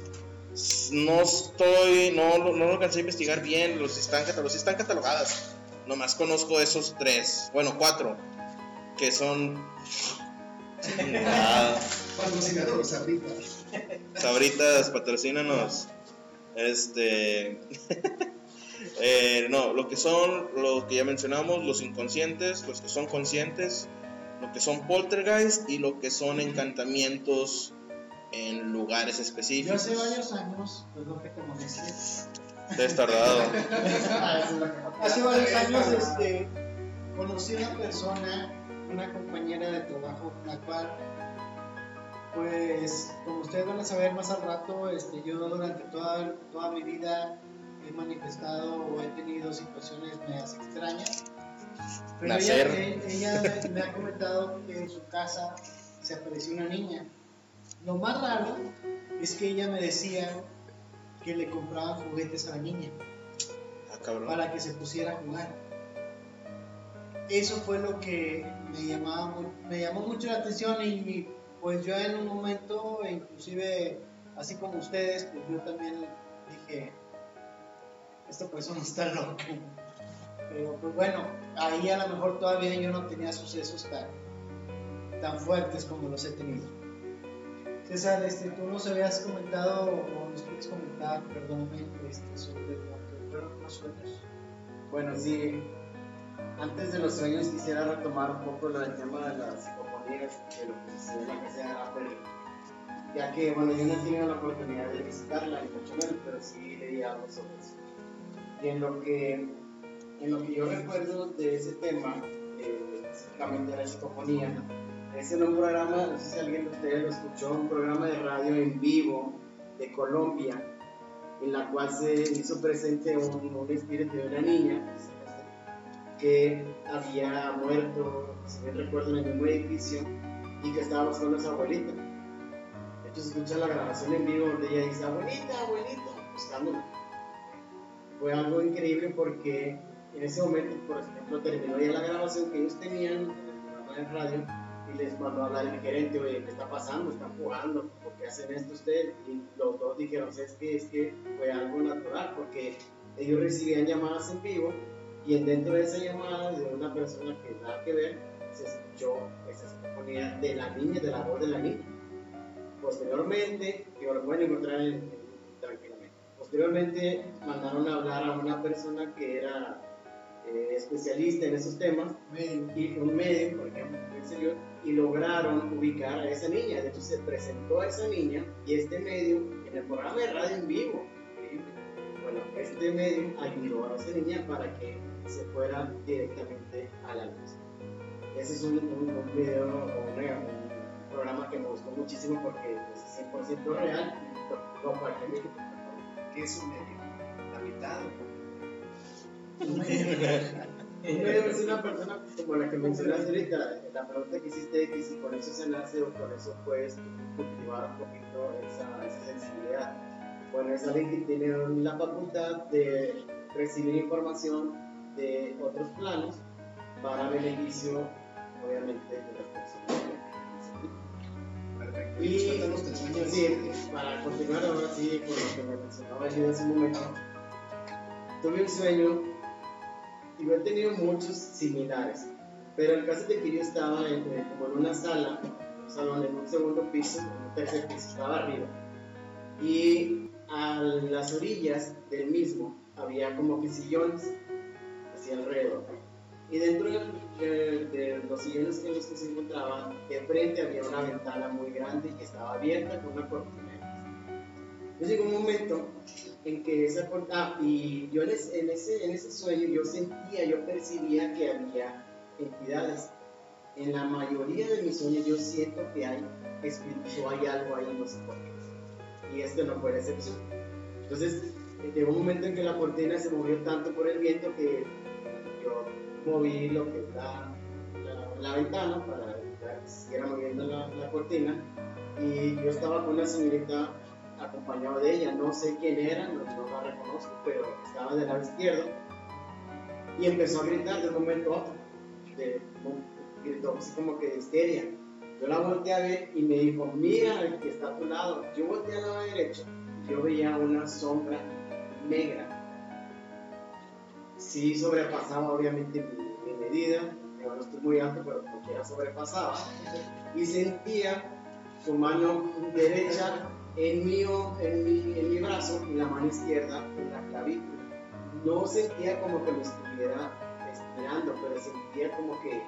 B: No estoy, no, lo- no lo alcancé a investigar bien, los están, sí están catalogadas. Nomás conozco esos tres, bueno, cuatro, que son... Ah,
A: Patrocinador, Sabrita.
B: Sabritas, patrocínanos. Este. eh, no, lo que son, lo que ya mencionamos, los inconscientes, los que son conscientes, lo que son poltergeist y lo que son encantamientos en lugares
D: Yo
B: específicos.
D: hace varios años, perdón que te moleste,
B: Destardado.
D: hace varios años este, conocí a una persona, una compañera de trabajo, la cual, pues, como ustedes van a saber más al rato, este, yo durante toda, toda mi vida he manifestado o he tenido situaciones medias extrañas. Pero
B: Nacer.
D: ella, ella me- me ha comentado que en su casa se apareció una niña. Lo más raro es que ella me decía que le compraban juguetes a la niña
B: Ah,
D: para que se pusiera a jugar. Eso fue lo que me, llamaba, me llamó mucho la atención y pues yo en un momento, inclusive así como ustedes, pues yo también dije, esta persona está loca. Pero pues bueno, ahí a lo mejor todavía yo no tenía sucesos tan, tan fuertes como los he tenido. César, este, tú nos habías comentado, o nos quieres comentar, perdóname, este, sobre los sueños.
C: Bueno, sí. Antes de los sueños quisiera retomar un poco del tema de las psicofonías, de lo que sucede en la casa de Apple. Ya que, bueno, yo no he tenido la oportunidad de visitarla, mucho menos, pero sí leí algo sobre eso. Y en lo que, en lo que yo recuerdo de ese tema, eh, específicamente de la psicofonía, es en un programa, no sé si alguien de ustedes lo escuchó, un programa de radio en vivo de Colombia, en la cual se hizo presente un, un espíritu de una niña que había muerto, si bien recuerdo, en el mismo edificio y que estaba buscando a su abuelita. Entonces escucha la grabación en vivo donde ella dice, abuelita, abuelita, buscándola. Fue algo increíble porque en ese momento, por ejemplo, terminó ya la grabación que ellos tenían en el programa de radio y les mandó a hablar el gerente, oye, ¿qué está pasando? ¿Están jugando? ¿Por qué hacen esto ustedes? Y los dos dijeron, es que, es que fue algo natural porque ellos recibían llamadas en vivo y en dentro de esa llamada de una persona que nada que ver, se escuchó esa psicofonía de la niña, de la voz de la niña. Posteriormente, que lo pueden encontrar en- en- tranquilamente, posteriormente mandaron a hablar a una persona que era eh, especialista en esos temas y un medio, por ejemplo, en serio, y lograron ubicar a esa niña. De hecho, se presentó a esa niña y este medio en el programa de radio en vivo. increíble. Bueno, este medio ayudó a esa niña para que se fuera directamente a la luz. Ese es un, un, un video o un programa que me gustó muchísimo porque es 100% real lo México.
A: ¿Qué es un medio? La mitad.
C: Es una persona como la que mencionaste ahorita, la pregunta que hiciste que si con eso se nace o con eso puedes cultivar un poquito esa, esa sensibilidad. Bueno, es alguien que tiene la facultad de recibir información de otros planos para beneficio, obviamente, de las personas.
A: Perfecto.
C: Y
A: sueño.
C: sí, para continuar ahora sí con lo que me mencionaba yo hace un momento, tuve un sueño y yo he tenido muchos similares, pero el caso de que yo estaba en, en- como en una sala, un salón en un segundo piso, en un tercer piso, estaba arriba, y a las orillas del mismo había como que sillones, así alrededor. Y dentro de, de- de los sillones en los que se encontraba, de frente había una ventana muy grande que estaba abierta con una cortina. Entonces llegó un momento en que esa cortina, y yo en ese, en, ese, en ese sueño yo sentía, yo percibía que había entidades. En la mayoría de mis sueños yo siento que hay espíritus o hay algo ahí, no sé por qué. Y este no fue la excepción. Entonces llegó un momento en que la cortina se movió tanto por el viento que yo moví lo que es la, la, la ventana para que siguiera moviendo la, la cortina y yo estaba con una señorita acompañado de ella, no sé quién era, no, no la reconozco, pero estaba del lado izquierdo. Y empezó a gritar de un momento a otro, gritó así como que de histeria. Yo la volteé a ver y me dijo, mira el que está a tu lado. Yo volteé al lado derecho y yo veía una sombra negra. Sí sobrepasaba obviamente mi, mi medida, no estoy muy alto, pero como quiera sobrepasaba, y sentía su mano derecha en mi, o- en mi, en mi brazo y la mano izquierda en la clavícula. No sentía como que me estuviera estirando, pero sentía como que,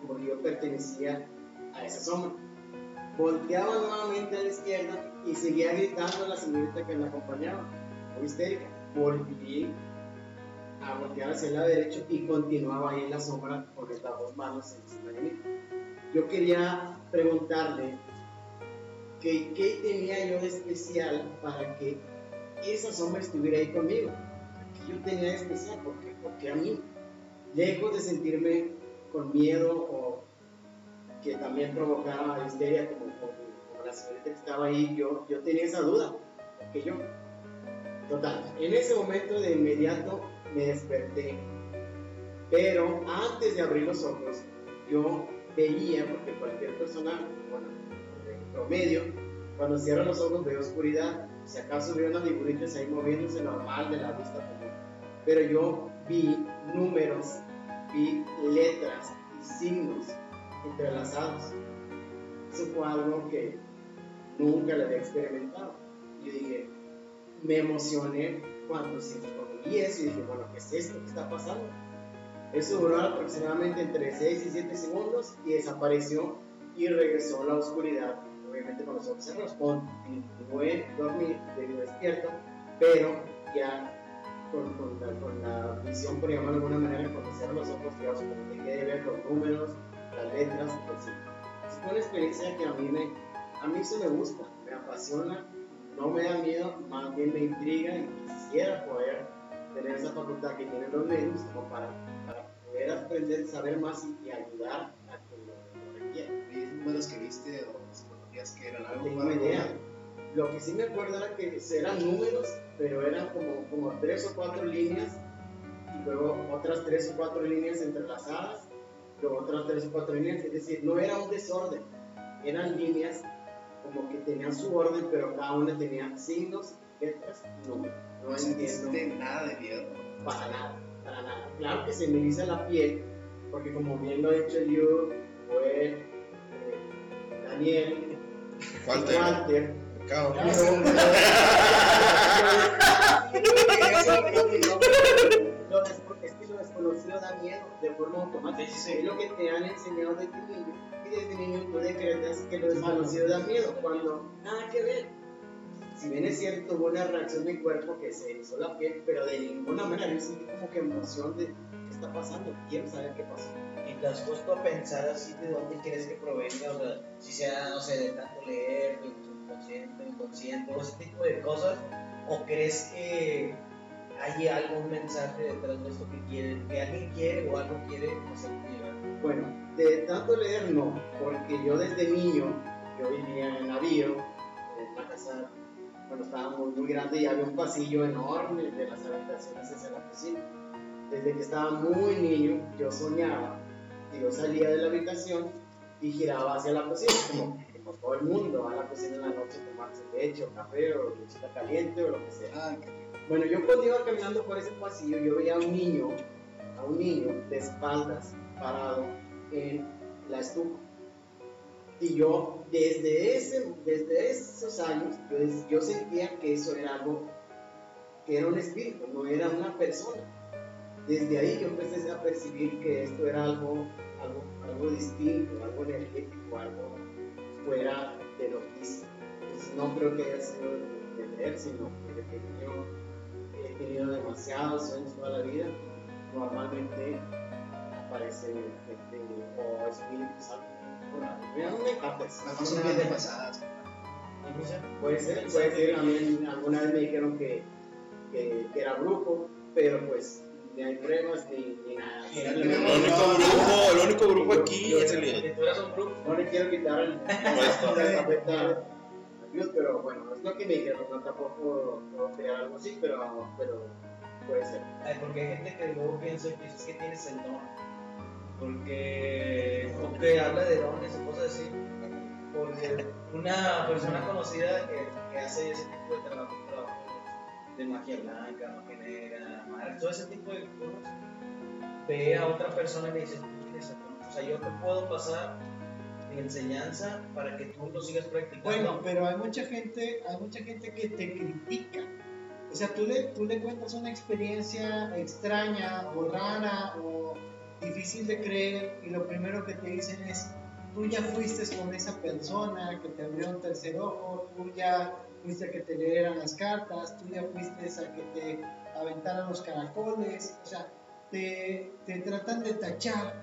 C: como yo pertenecía a esa sombra. Volteaba nuevamente a la izquierda y seguía gritando a la señorita que me acompañaba, muy histérica. Volví a voltear hacia el lado derecho y continuaba ahí en la sombra con las dos manos encima de mí. Yo quería preguntarle qué tenía yo de especial para que esa sombra estuviera ahí conmigo. ¿Qué yo tenía de especial? Porque, porque a mí, lejos de sentirme con miedo o que también provocara histeria como, como, la señorita que estaba ahí, yo, yo tenía esa duda. Que yo, Total, en ese momento de inmediato me desperté, pero antes de abrir los ojos, yo veía, porque cualquier persona, bueno, en promedio, cuando cierra los ojos ve oscuridad, si acaso veo unas figuritas ahí moviéndose normal de la vista pero yo vi números, vi letras y signos entrelazados. Eso fue algo que nunca lo había experimentado. Yo dije, me emocioné cuando, cuando vi eso y dije, bueno, ¿qué es esto? ¿Qué está pasando? Eso duró aproximadamente entre 6 y 7 segundos y desapareció y regresó a la oscuridad, obviamente con los ojos cerrados. Continué dormir, seguí despierto, pero ya con, con la, con la visión, por llamarlo de alguna manera, cuando cierro los ojos, digamos, como que dejé de ver los números, las letras, pues sí. Es una experiencia que a mí me, a mí eso me gusta, me apasiona, no me da miedo, más bien me intriga y quisiera poder tener esa facultad que tienen los medios como para, para poder aprender, saber más y, y ayudar a quien lo, lo.
A: ¿Y números que viste o que eran algo
C: tengo
A: para
C: idea. Lo que sí me acuerdo era que eran números, pero eran como, como tres o cuatro líneas y luego otras tres o cuatro líneas entrelazadas, luego otras tres o cuatro líneas, es decir, no era un desorden, eran líneas como que tenían su orden, pero cada una tenía signos, letras y números. No
A: No
C: entiendo
A: nada de miedo.
C: para nada, para nada. Claro que se me eriza la piel, porque como bien lo ha dicho yo, fue eh, Daniel,
B: Walter,
C: Walter, es que lo desconocido da miedo de forma automática. Es lo que te han enseñado desde niño. Y desde niño tú decretas que lo desconocido da miedo, cuando nada que ver. Si bien es cierto, hubo una reacción de mi cuerpo que se hizo la piel, pero de ninguna manera yo sentí como que emoción de está pasando, quiero saber qué pasó.
E: Y te has puesto a pensar así de dónde crees que provenga, o sea, si sea, no sé, de tanto leer, de subconsciente, inconsciente, o ese tipo de cosas, o crees que hay algún mensaje detrás de esto que quiere, que alguien quiere o algo quiere hacer llegar.
C: Bueno, de tanto leer no, porque yo desde niño, yo vivía en Navío, en una casa, cuando estaba muy, muy grande y había un pasillo enorme de las habitaciones hacia la cocina. Desde que estaba muy niño, yo soñaba que yo salía de la habitación y giraba hacia la cocina, como, como todo el mundo va a la cocina en la noche a tomarse leche o café o lechita caliente o lo que sea.
A: Ah.
C: Bueno, yo cuando iba caminando por ese pasillo, yo veía a un niño, a un niño de espaldas, parado en la estufa. Y yo, desde, ese, desde esos años, yo sentía que eso era algo, que era un espíritu, no era una persona. Desde ahí yo empecé a percibir que esto era algo, algo, algo distinto, algo energético, algo fuera de lo físico. Entonces, no creo que haya sido de leer, sino que pequeño he tenido demasiados sueños toda la vida. Normalmente aparece gente o espíritus, no me capes.
A: Más son de pasadas.
C: Puede ser, puede ser. A mí alguna vez me dijeron que, que, que era brujo, pero pues ni hay pruebas ni, ni nada.
A: Ni
B: El único grupo, el único grupo aquí es el líder.
E: Si tú eres un grupo,
C: No le quiero quitar el,
B: Puesto.
C: pero bueno, es lo que me dijeron, no tampoco puedo crear algo así, pero, pero puede ser.
E: Ay, porque hay gente que luego piensa que es que tienes el don. Porque, o que habla de dones y cosas así. Porque una persona conocida que, que hace ese tipo de trabajo, trabajo de magia blanca, magia negra, todo ese tipo de cosas, ve a otra persona y le dice. O sea, yo te puedo pasar mi enseñanza para que tú lo sigas practicando.
D: Bueno, pero hay mucha gente, hay mucha gente que te critica. O sea, tú le, tú le cuentas una experiencia extraña o rara o difícil de creer y lo primero que te dicen es, tú ya fuiste con esa persona que te abrió un tercer ojo, tú ya fuiste a que te leyeran las cartas, tú ya fuiste a que te aventaran los caracoles, o sea, te, te tratan de tachar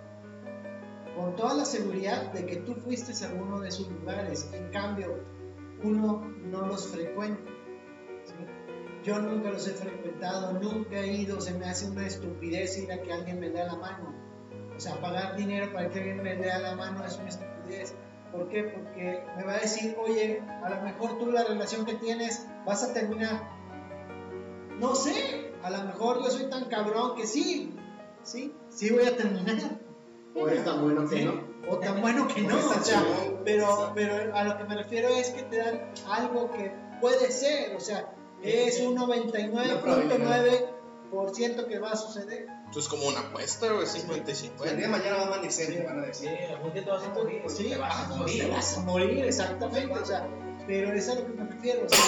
D: con toda la seguridad de que tú fuiste a alguno de esos lugares. En cambio, uno no los frecuenta. Yo nunca los he frecuentado, nunca he ido, se me hace una estupidez ir a que alguien me lea la mano. O sea, pagar dinero para que alguien me lea la mano es una estupidez. ¿Por qué? Porque me va a decir, oye, a lo mejor tú la relación que tienes vas a terminar. No sé, a lo mejor yo soy tan cabrón que sí, sí, sí voy a terminar.
C: O eres tan bueno que
D: Sí,
C: no.
D: O tan bueno que no, o sea, pero, pero a lo que me refiero es que te dan algo que puede ser, o sea, es un 99.9% que va a suceder.
B: Esto es como una apuesta, güey, 50 y
A: El día
B: 50.
A: de mañana va a amanecer,
D: Sí.
A: te van a
E: Sí,
A: decir.
E: algún día te vas a morir.
D: Sí,
E: te vas a
D: ah,
E: morir.
D: te vas a morir, exactamente, o sea, pero es a lo que me refiero, o sea,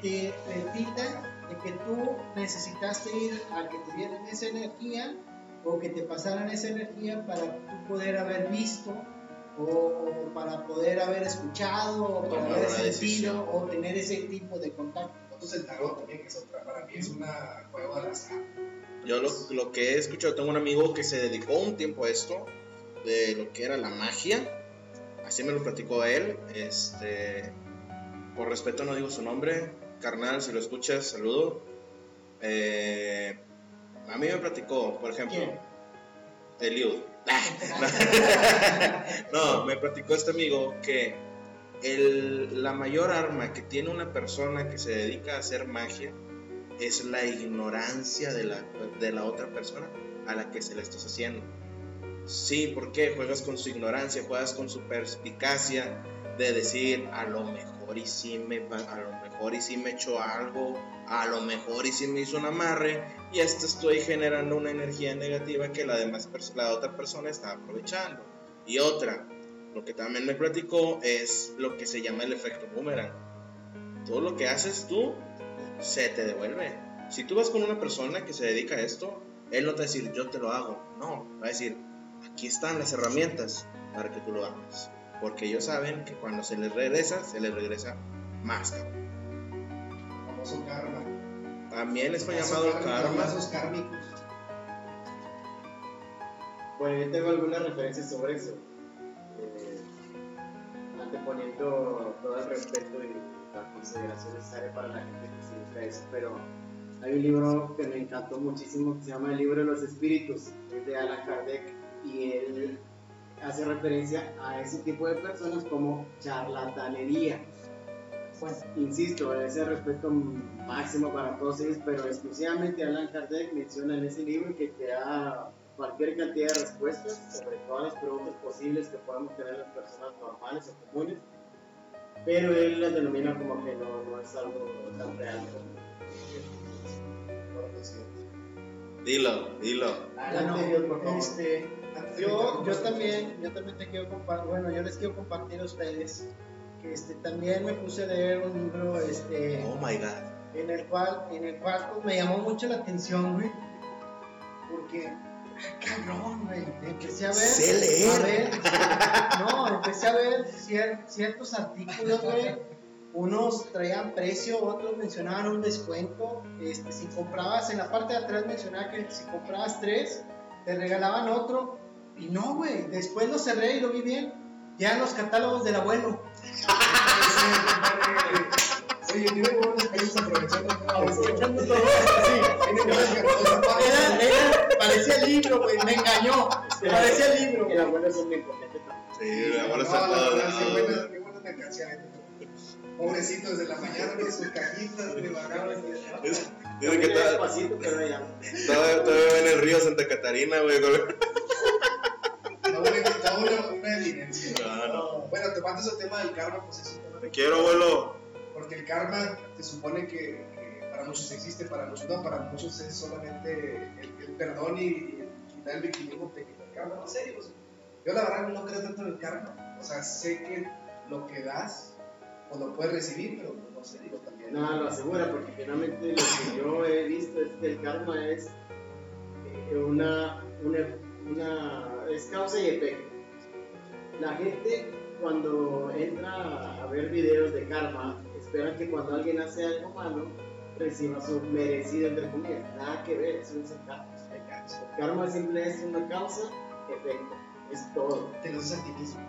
D: te, te tildan de que tú necesitaste ir a que te dieran esa energía o que te pasaran esa energía para tú poder haber visto o, o para poder haber escuchado o para haber sentido o tener ese tipo de contacto.
A: Nosotros el tarot también, que es otra, para mí es una juego de azar.
B: Yo lo, lo que he escuchado, tengo un amigo que se dedicó un tiempo a esto, de lo que era la magia. Así me lo platicó a él. Este, por respeto no digo su nombre. Carnal, si lo escuchas, saludo. Eh, a mí me platicó, por ejemplo,
D: ¿Quién?
B: Eliud. no, me platicó este amigo que el, la mayor arma que tiene una persona que se dedica a hacer magia es la ignorancia de la, de la otra persona a la que se le estás haciendo. Sí, ¿por qué? Juegas con su ignorancia, juegas con su perspicacia de decir a lo mejor y sí me a lo mejor y sí me echó algo, a lo mejor y sí me hizo un amarre y esto estoy generando una energía negativa que la demás la otra persona está aprovechando. Y otra, lo que también me platicó es lo que se llama el efecto boomerang. Todo lo que haces tú se te devuelve. Si tú vas con una persona que se dedica a esto, él no te va a decir yo te lo hago, no, va a decir aquí están las herramientas para que tú lo hagas. Porque ellos saben que cuando se les regresa, se les regresa más. cabrón.
A: Famoso karma.
B: También les fue llamado
A: kármicos,
B: karma.
A: lazos kármicos.
C: Bueno, yo tengo algunas referencias sobre eso. Eh, anteponiendo todo el respeto y la consideración necesaria para la gente que se dedica a eso. Pero hay un libro que me encantó muchísimo que se llama El libro de los espíritus, es de Alan Kardec, y él hace referencia a ese tipo de personas como charlatanería. Pues, insisto, ese respeto máximo para todos ellos, pero exclusivamente Alan Kardec menciona en ese libro que te da cualquier cantidad de respuestas sobre todas las preguntas posibles que podamos tener las personas normales o comunes, pero él las denomina como que no, no es algo tan real.
B: Dilo, dilo.
C: Adelante, Dios, por favor.
D: Este, yo, yo también, yo también te quiero compartir, bueno, yo les quiero compartir a ustedes este, también me puse a leer un libro este,
B: Oh my god.
D: en el cual, en el cual pues, me llamó mucho la atención, güey. porque, cabrón, güey, empecé a ver.
B: Sé leer.
D: a ver, no, empecé a ver cier- ciertos artículos, güey. Unos traían precio, otros mencionaban un descuento. Este, si comprabas, en la parte de atrás mencionaba que si comprabas tres, te regalaban otro. Y no, güey, después lo cerré y lo vi bien. Ya en los catálogos del abuelo.
A: Oye, tiene buenas experiencias aprovechando.
D: Aprovechando todo. Era, era, parecía el libro, güey, me engañó. Parecía el libro.
C: El abuelo es un impotente.
B: Sí, está
A: la
B: todo
A: verdad, qué
B: lado.
A: buenas, qué buenas mercancías. Pobrecito, desde la mañana con sus cajitas, le bajaban.
B: Es- Dice que
C: ya.
B: todavía, en el río Santa Catarina, güey. Con-
A: Está una, está una, una evidencia.
B: No, no.
A: Bueno, te mandas el tema del karma, pues es un tema
B: Te quiero, abuelo.
A: Porque el karma se supone que, que para muchos existe, para muchos no, para muchos es solamente el, el perdón y, y el quitar el victimismo te quita el karma. No sé, pues, yo la verdad no creo tanto en el karma. O sea, sé que lo que das o lo puedes recibir, pero no sé, digo también.
C: Nada lo asegura, porque finalmente lo que yo he visto es que el karma es eh, una, una, una es causa y efecto. La gente cuando entra a ver videos de karma, espera que cuando alguien hace algo malo, reciba su merecido entre comillas. Nada que ver, eso es el karma. El karma simple es una causa, efecto. Es todo.
A: Te lo haces a ti mismo.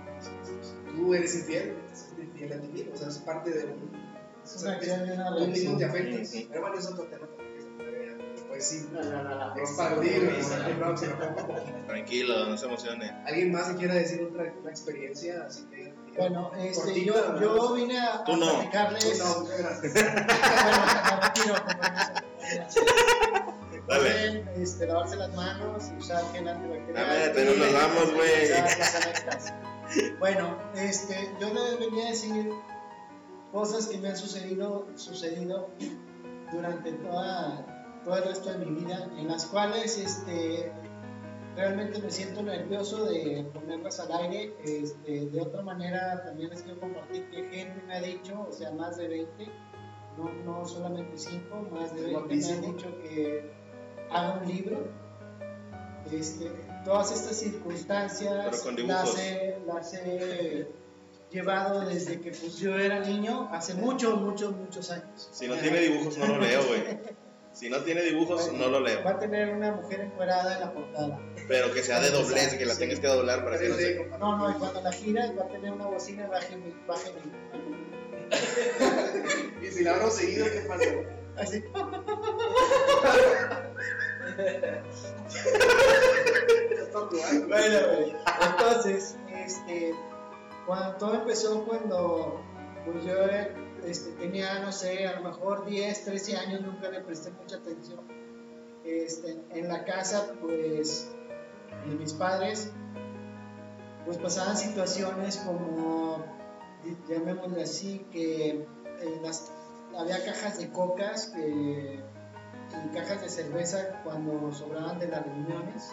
A: Tú eres infiel, estás infiel a ti mismo. O sea, es parte de un.
D: Es una acción y una
A: Tú mismo te afectas. Pero bueno, es otro tema Pues sí,
C: La, la, la, la
A: expandir.
B: Tranquilo, no se emocione.
A: ¿Alguien más que quiera decir otra una experiencia? Así que,
D: Bueno, este, yo, yo vine a,
B: Tú no.
D: platicarles.
A: No, gracias.
B: Dale.
D: Pueden este, lavarse las manos y usar gel antibacterial.
B: Dame, pero nos vamos, güey.
D: Bueno, este, yo les venía a decir cosas que me han sucedido, sucedido durante toda, todo el resto de mi vida, en las cuales este, realmente me siento nervioso de ponerlas al aire. Este, de otra manera, también les quiero compartir que gente me ha dicho, o sea, más de 20, no, no solamente 5, más de 20 me han dicho que haga un libro. Este, todas estas circunstancias las he, las he llevado desde que pues, yo era niño, hace muchos, muchos, muchos años.
B: Si no tiene dibujos, no lo leo, güey. Si no tiene dibujos, no lo leo.
D: Va a tener una mujer encuerada en la portada.
B: Pero que sea de doblez, que la tengas que doblar para que no se.
D: No, no, y cuando la giras va a tener una bocina baje mi, baje mi.
A: Y si la abro seguido, ¿qué pasó?
D: Así. Bueno, güey. Entonces, este, cuando todo empezó cuando pues yo era, este, tenía, no sé, a lo mejor 10, 13 años, nunca le presté mucha atención. Este, en la casa, pues, de mis padres, pues pasaban situaciones como, llamémosle así, que las, había cajas de cocas y cajas de cerveza cuando sobraban de las reuniones.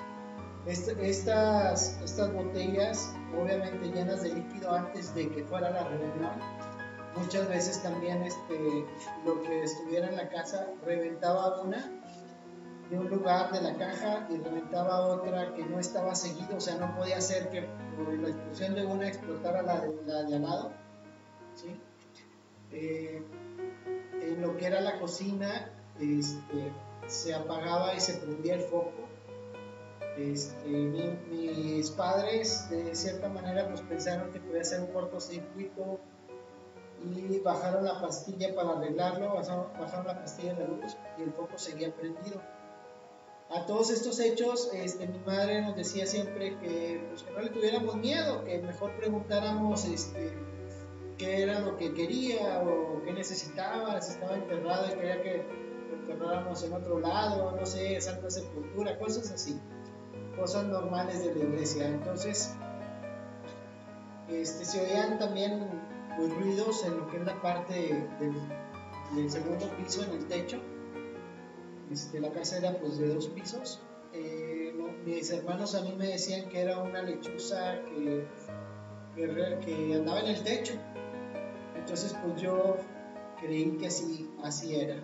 D: Este- estas, estas botellas, obviamente llenas de líquido antes de que fuera la reunión, muchas veces también este, lo que estuviera en la casa reventaba una de un lugar de la caja y reventaba otra que no estaba seguido, o sea, no podía ser que por la explosión de una explotara la de, al lado. Eh, en lo que era la cocina, este, se apagaba y se prendía el foco. Este, mi- mis padres, de cierta manera, pues pensaron que podía ser un cortocircuito y bajaron la pastilla para arreglarlo, bajaron, bajaron la pastilla de la luz y el foco seguía prendido. A todos estos hechos, este, mi madre nos decía siempre que, pues, que no le tuviéramos miedo, que mejor preguntáramos este, qué era lo que quería o qué necesitaba, si estaba enterrado y quería que lo enterráramos en otro lado, no sé, santa sepultura, cosas así, cosas normales de la iglesia. Entonces, este, se oían también pues, ruidos en lo que es la parte del, segundo piso, en el techo. Este, la casa era pues de dos pisos. Eh, mis hermanos a mí me decían que era una lechuza que, que, que andaba en el techo. Entonces pues yo creí que así, así era.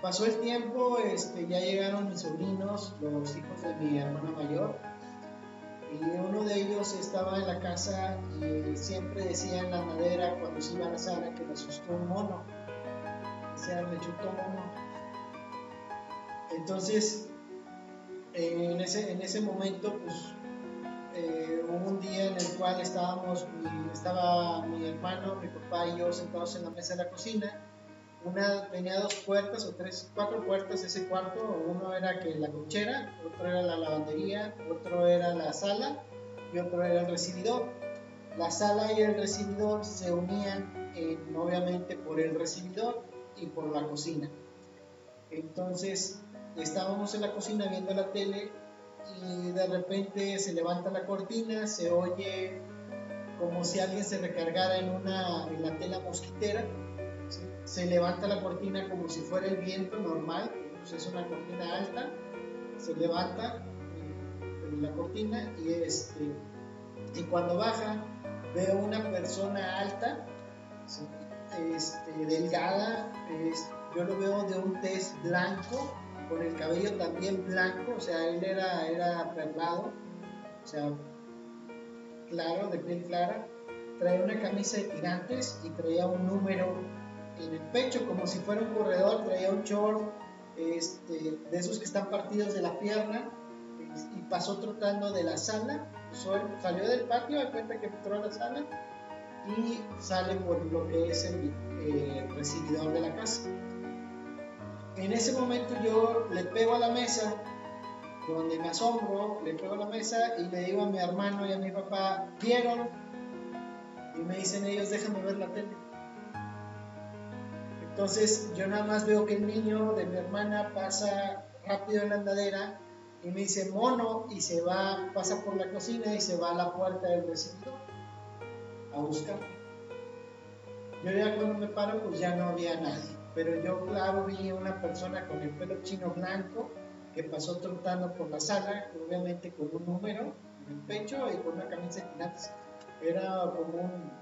D: pasó el tiempo, este, ya llegaron mis sobrinos, los hijos de mi hermana mayor, y uno de ellos estaba en la casa y siempre decía en la madera cuando se iba a la sala que le asustó un mono. Decía, me chutó un mono. Entonces, eh, en, ese, en ese momento, pues, eh, hubo un día en el cual estábamos, estaba mi hermano, mi papá y yo sentados en la mesa de la cocina. Tenía dos puertas o tres, cuatro puertas ese cuarto. Uno era que la cochera, otro era la lavandería, otro era la sala y otro era el recibidor. La sala y el recibidor se unían en- obviamente por el recibidor y por la cocina. Entonces estábamos en la cocina viendo la tele y de repente se levanta la cortina, se oye como si alguien se recargara en, una, en la tela mosquitera. Se levanta la cortina como si fuera el viento normal, pues es una cortina alta, se levanta eh, la cortina y, este, y cuando baja veo una persona alta, este, delgada, yo lo veo de un tez blanco, con el cabello también blanco, o sea, él era, era perlado, o sea, claro, de piel clara, traía una camisa de tirantes y traía un número en el pecho, como si fuera un corredor, traía un short este, de esos que están partidos de la pierna y pasó trotando de la sala, salió del patio, da cuenta que entró a la sala y sale por lo que es el eh, recibidor de la casa. En ese momento yo le pego a la mesa, donde me asombro, le pego a la mesa y le digo a mi hermano y a mi papá, ¿vieron? Y me dicen ellos, déjame ver la tele. Entonces yo nada más veo que el niño de mi hermana pasa rápido en la andadera y me dice mono y se va, pasa por la cocina y se va a la puerta del recibidor a buscar. Yo ya cuando me paro pues ya no había nadie, pero yo claro vi una persona con el pelo chino blanco que pasó trotando por la sala, obviamente con un número en el pecho y con una camisa de. Era como un,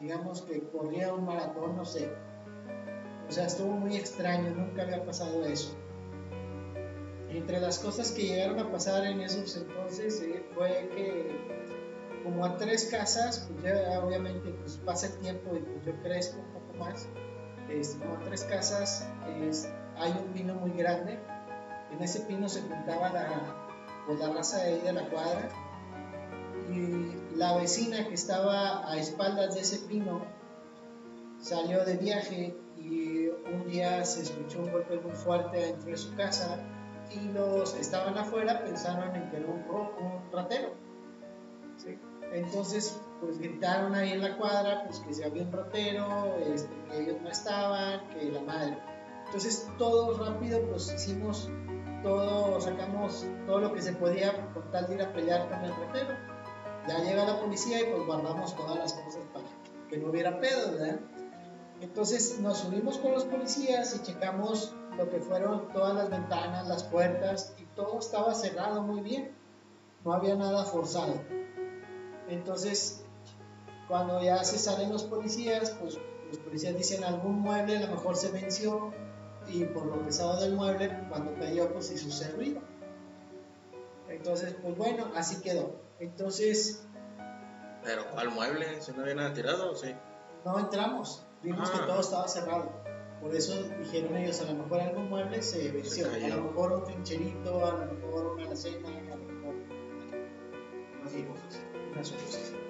D: digamos que corría un maratón, no sé. O sea, estuvo muy extraño, nunca había pasado eso. Entre las cosas que llegaron a pasar en esos entonces eh, fue que como a tres casas, pues ya obviamente pues pasa el tiempo y pues yo crezco un poco más. Este, como a tres casas hay un pino muy grande. En ese pino se juntaba la, pues, la raza de ahí de la cuadra. Y la vecina que estaba a espaldas de ese pino salió de viaje y un día se escuchó un golpe muy fuerte dentro de su casa y los que estaban afuera pensaron en que era un, un ratero. ¿sí? Entonces, pues gritaron ahí en la cuadra, pues que si había un ratero, este, que ellos no estaban, que la madre. Entonces, todos rápido, pues hicimos todo, sacamos todo lo que se podía con tal de ir a pelear con el ratero. Ya llega la policía y pues guardamos todas las cosas para que no hubiera pedo, ¿verdad? Entonces nos subimos con los policías y checamos lo que fueron todas las ventanas, las puertas y todo estaba cerrado muy bien. No había nada forzado. Entonces, cuando ya se salen los policías, pues los policías dicen algún mueble a lo mejor se venció y por lo pesado del mueble, cuando cayó, pues hizo ese ruido. Entonces, pues bueno, así quedó. Entonces,
B: Pero, ¿cuál mueble? ¿Si no había nada tirado? Sí.
D: no entramos, vimos
B: Ah.
D: que todo estaba cerrado. Por eso dijeron ellos, a lo mejor algún mueble se venció, a lo mejor un trincherito, a lo mejor una alacena, a lo mejor
C: Unas suposiciones.
D: una suposición.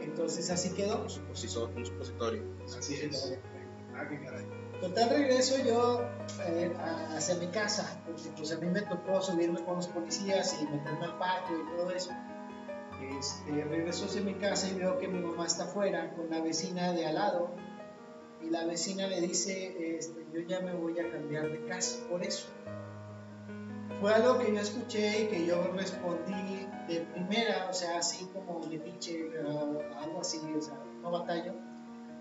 D: Entonces así quedó.
B: Un supositorio.
A: Así es. Ah, qué caray.
D: Total regreso yo eh, a- hacia mi casa, porque pues a mí me tocó subirme con los policías y meterme al patio y todo eso. Este, regreso hacia mi casa y veo que mi mamá está afuera con la vecina de al lado y la vecina le dice, este, yo ya me voy a cambiar de casa por eso. Fue algo que yo escuché y que yo respondí de primera, o sea, así como de pinche, ah, algo así, o sea, no batallo.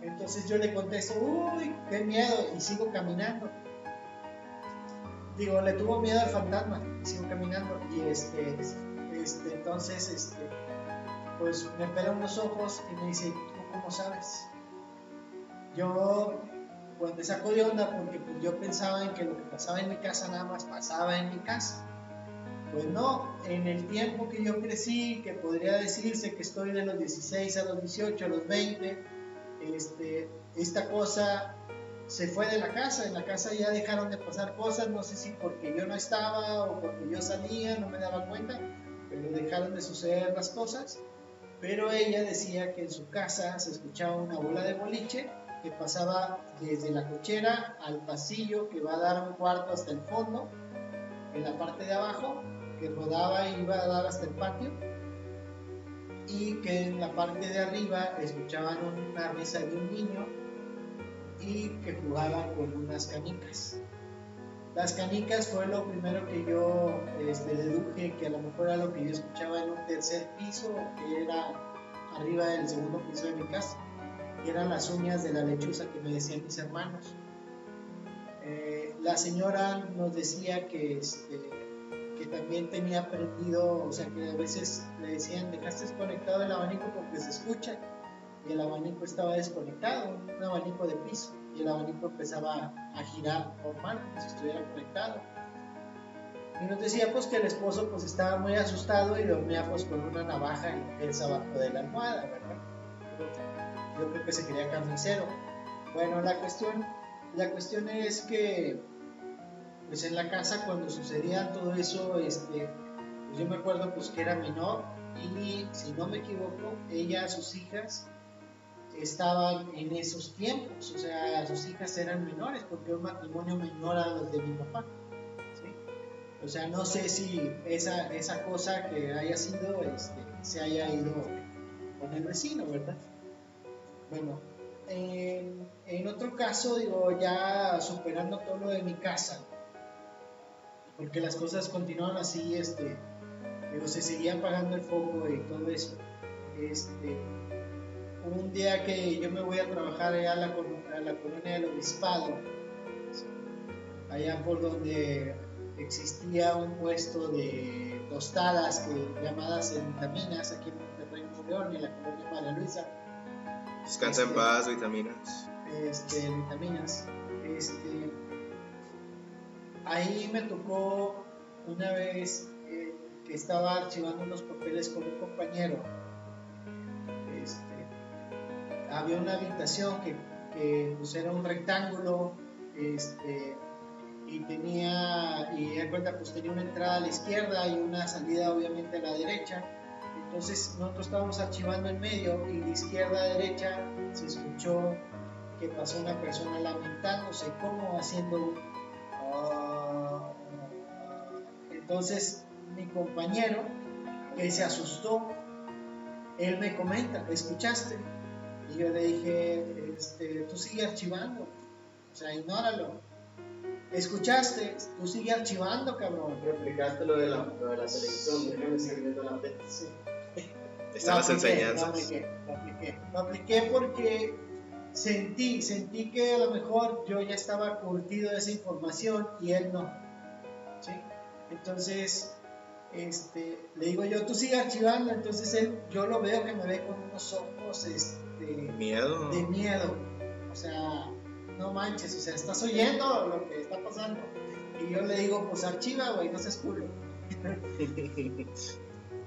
D: Entonces yo le contesto, uy, qué miedo, y sigo caminando. Digo, le tuvo miedo al fantasma, y sigo caminando. Y este, este, entonces, este, pues me pela unos ojos y me dice, ¿tú cómo sabes? Yo pues me sacó de onda porque pues, yo pensaba en que lo que pasaba en mi casa nada más pasaba en mi casa. Pues no, en el tiempo que yo crecí, que podría decirse que estoy de los 16 a los 18, a los 20, este, esta cosa se fue de la casa, en la casa ya dejaron de pasar cosas, no sé si porque yo no estaba o porque yo salía, no me daba cuenta, pero dejaron de suceder las cosas. Pero ella decía que en su casa se escuchaba una bola de boliche que pasaba desde la cochera al pasillo que va a dar un cuarto hasta el fondo, en la parte de abajo, que rodaba y iba a dar hasta el patio, y que en la parte de arriba escuchaban una risa de un niño y que jugaba con unas canicas. Las canicas fue lo primero que yo este, deduje que a lo mejor era lo que yo escuchaba en un tercer piso, que era arriba del segundo piso de mi casa, y eran las uñas de la lechuza que me decían mis hermanos. Eh, la señora nos decía que, este, que también tenía prendido, o sea que a veces le decían, dejaste desconectado el abanico porque se escucha, y el abanico estaba desconectado, un abanico de piso, y el abanico empezaba a girar normal, como si estuviera conectado. Y nos decía pues que el esposo pues estaba muy asustado y dormía pues con una navaja en el abajo de la almohada, ¿verdad? Yo creo que se quería carnicero. Bueno, la cuestión, la cuestión es que pues en la casa cuando sucedía todo eso, este, pues yo me acuerdo pues que era menor y si no me equivoco, ella, sus hijas, estaban en esos tiempos, o sea, sus hijas eran menores porque un matrimonio menor a los de mi papá. O sea, no sé si esa, esa cosa que haya sido este, se haya ido con el vecino, ¿verdad? Bueno, en, otro caso, digo, ya superando todo lo de mi casa, porque las cosas continuaron así, este, pero se seguía apagando el foco y todo eso. Este, un día que yo me voy a trabajar allá a la, la colonia del Obispado, allá por donde existía un puesto de tostadas que, llamadas en vitaminas aquí en Monterrey, Nuevo León, en la colonia María Luisa.
B: Descansa en
D: Este-
B: paz, vitaminas.
D: este, vitaminas. Este, ahí me tocó una vez eh, que estaba archivando unos papeles con un compañero. Este, había una habitación que, que, pues, era un rectángulo este, y tenía, y de cuenta, pues tenía una entrada a la izquierda y una salida obviamente a la derecha. Entonces nosotros estábamos archivando en medio y de izquierda a derecha se escuchó que pasó una persona lamentándose, como haciendo. Entonces mi compañero, que se asustó, él me comenta, ¿escuchaste? Y yo le dije, este, tú sigue archivando, o sea, ignóralo. ¿Escuchaste? Tú sigue archivando, cabrón.
C: Replicaste lo de la, lo de la televisión, déjame seguir viendo la tele.
D: Sí.
B: Están las enseñanzas.
D: Lo apliqué, lo apliqué. Lo apliqué porque sentí, sentí que a lo mejor yo ya estaba curtido de esa información y él no. ¿sí? Entonces, este, le digo yo, tú sigue archivando. Entonces él, yo lo veo que me ve con unos ojos este,
B: Miedo.
D: de miedo. O sea, no manches, o sea, estás oyendo lo que está pasando. Y yo le digo, pues archiva, güey, no seas culo.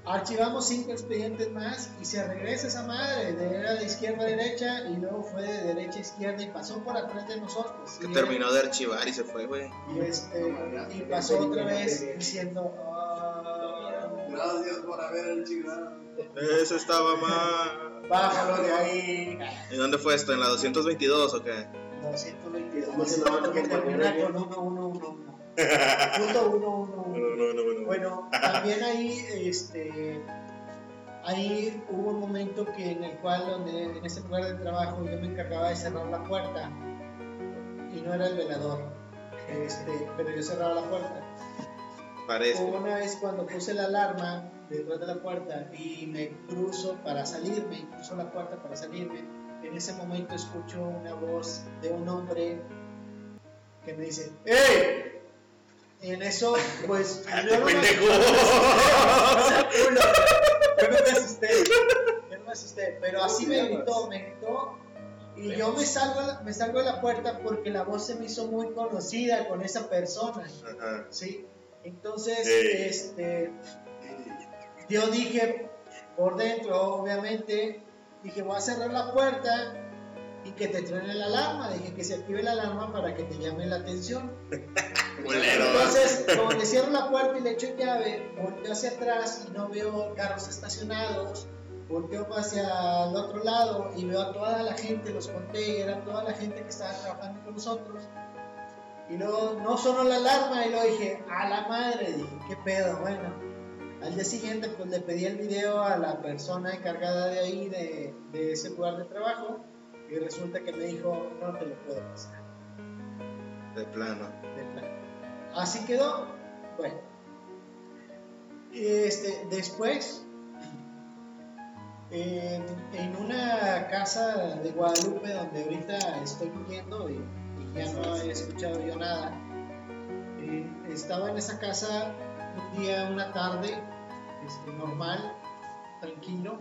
D: Archivamos cinco expedientes más y se regresa esa madre, de, era de izquierda a derecha y luego fue de derecha a izquierda y pasó por atrás de nosotros.
B: Que terminó de archivar y se fue, güey.
D: Y, este, y pasó otra vez diciendo, "Ah,
A: Gracias por haber archivado.
B: Eso estaba mal.
D: bájalo de ahí.
B: ¿Y dónde fue esto? ¿En la 222 o qué?
D: 222.
C: ¿Cómo se llama tu
D: que termina con 1111. Punto 111.
B: No, no, no, no.
D: Bueno, también ahí, este, ahí hubo un momento que en el cual, donde, en ese lugar de trabajo, yo me encargaba de cerrar la puerta y no era el velador, este, pero yo cerraba la puerta.
B: Parece.
D: Hubo una vez cuando puse la alarma detrás de la puerta y me cruzo para salirme, cruzo la puerta para salirme, en ese momento escucho una voz de un hombre que me dice, ¡Ey! Y en eso, pues, yo no me-
B: pendejo!
D: Yo no me asusté. Yo no me asusté. Pero así me gritó, me gritó Y yo me salgo, a la- me salgo de la puerta porque la voz se me hizo muy conocida con esa persona,
B: Ajá.
D: ¿sí? Entonces, este, yo dije, por dentro, obviamente, dije, voy a cerrar la puerta y que te truene la alarma. Dije que se active la alarma para que te llame la atención. Entonces, como le cierro la puerta y le echo llave, volteo hacia atrás y no veo carros estacionados. Volteo hacia el otro lado y veo a toda la gente, los conté, y era toda la gente que estaba trabajando con nosotros. Y luego no sonó la alarma y luego dije, a la madre, dije, qué pedo, bueno. Al día siguiente pues le pedí el video a la persona encargada de ahí, de, de ese lugar de trabajo, y resulta que me dijo, no te lo puedo pasar.
B: De plano.
D: Así quedó. Bueno. Este, después, en, una casa de Guadalupe donde ahorita estoy viviendo y, y ya no he escuchado yo nada, eh, estaba en esa casa un día, una tarde, este, normal, tranquilo,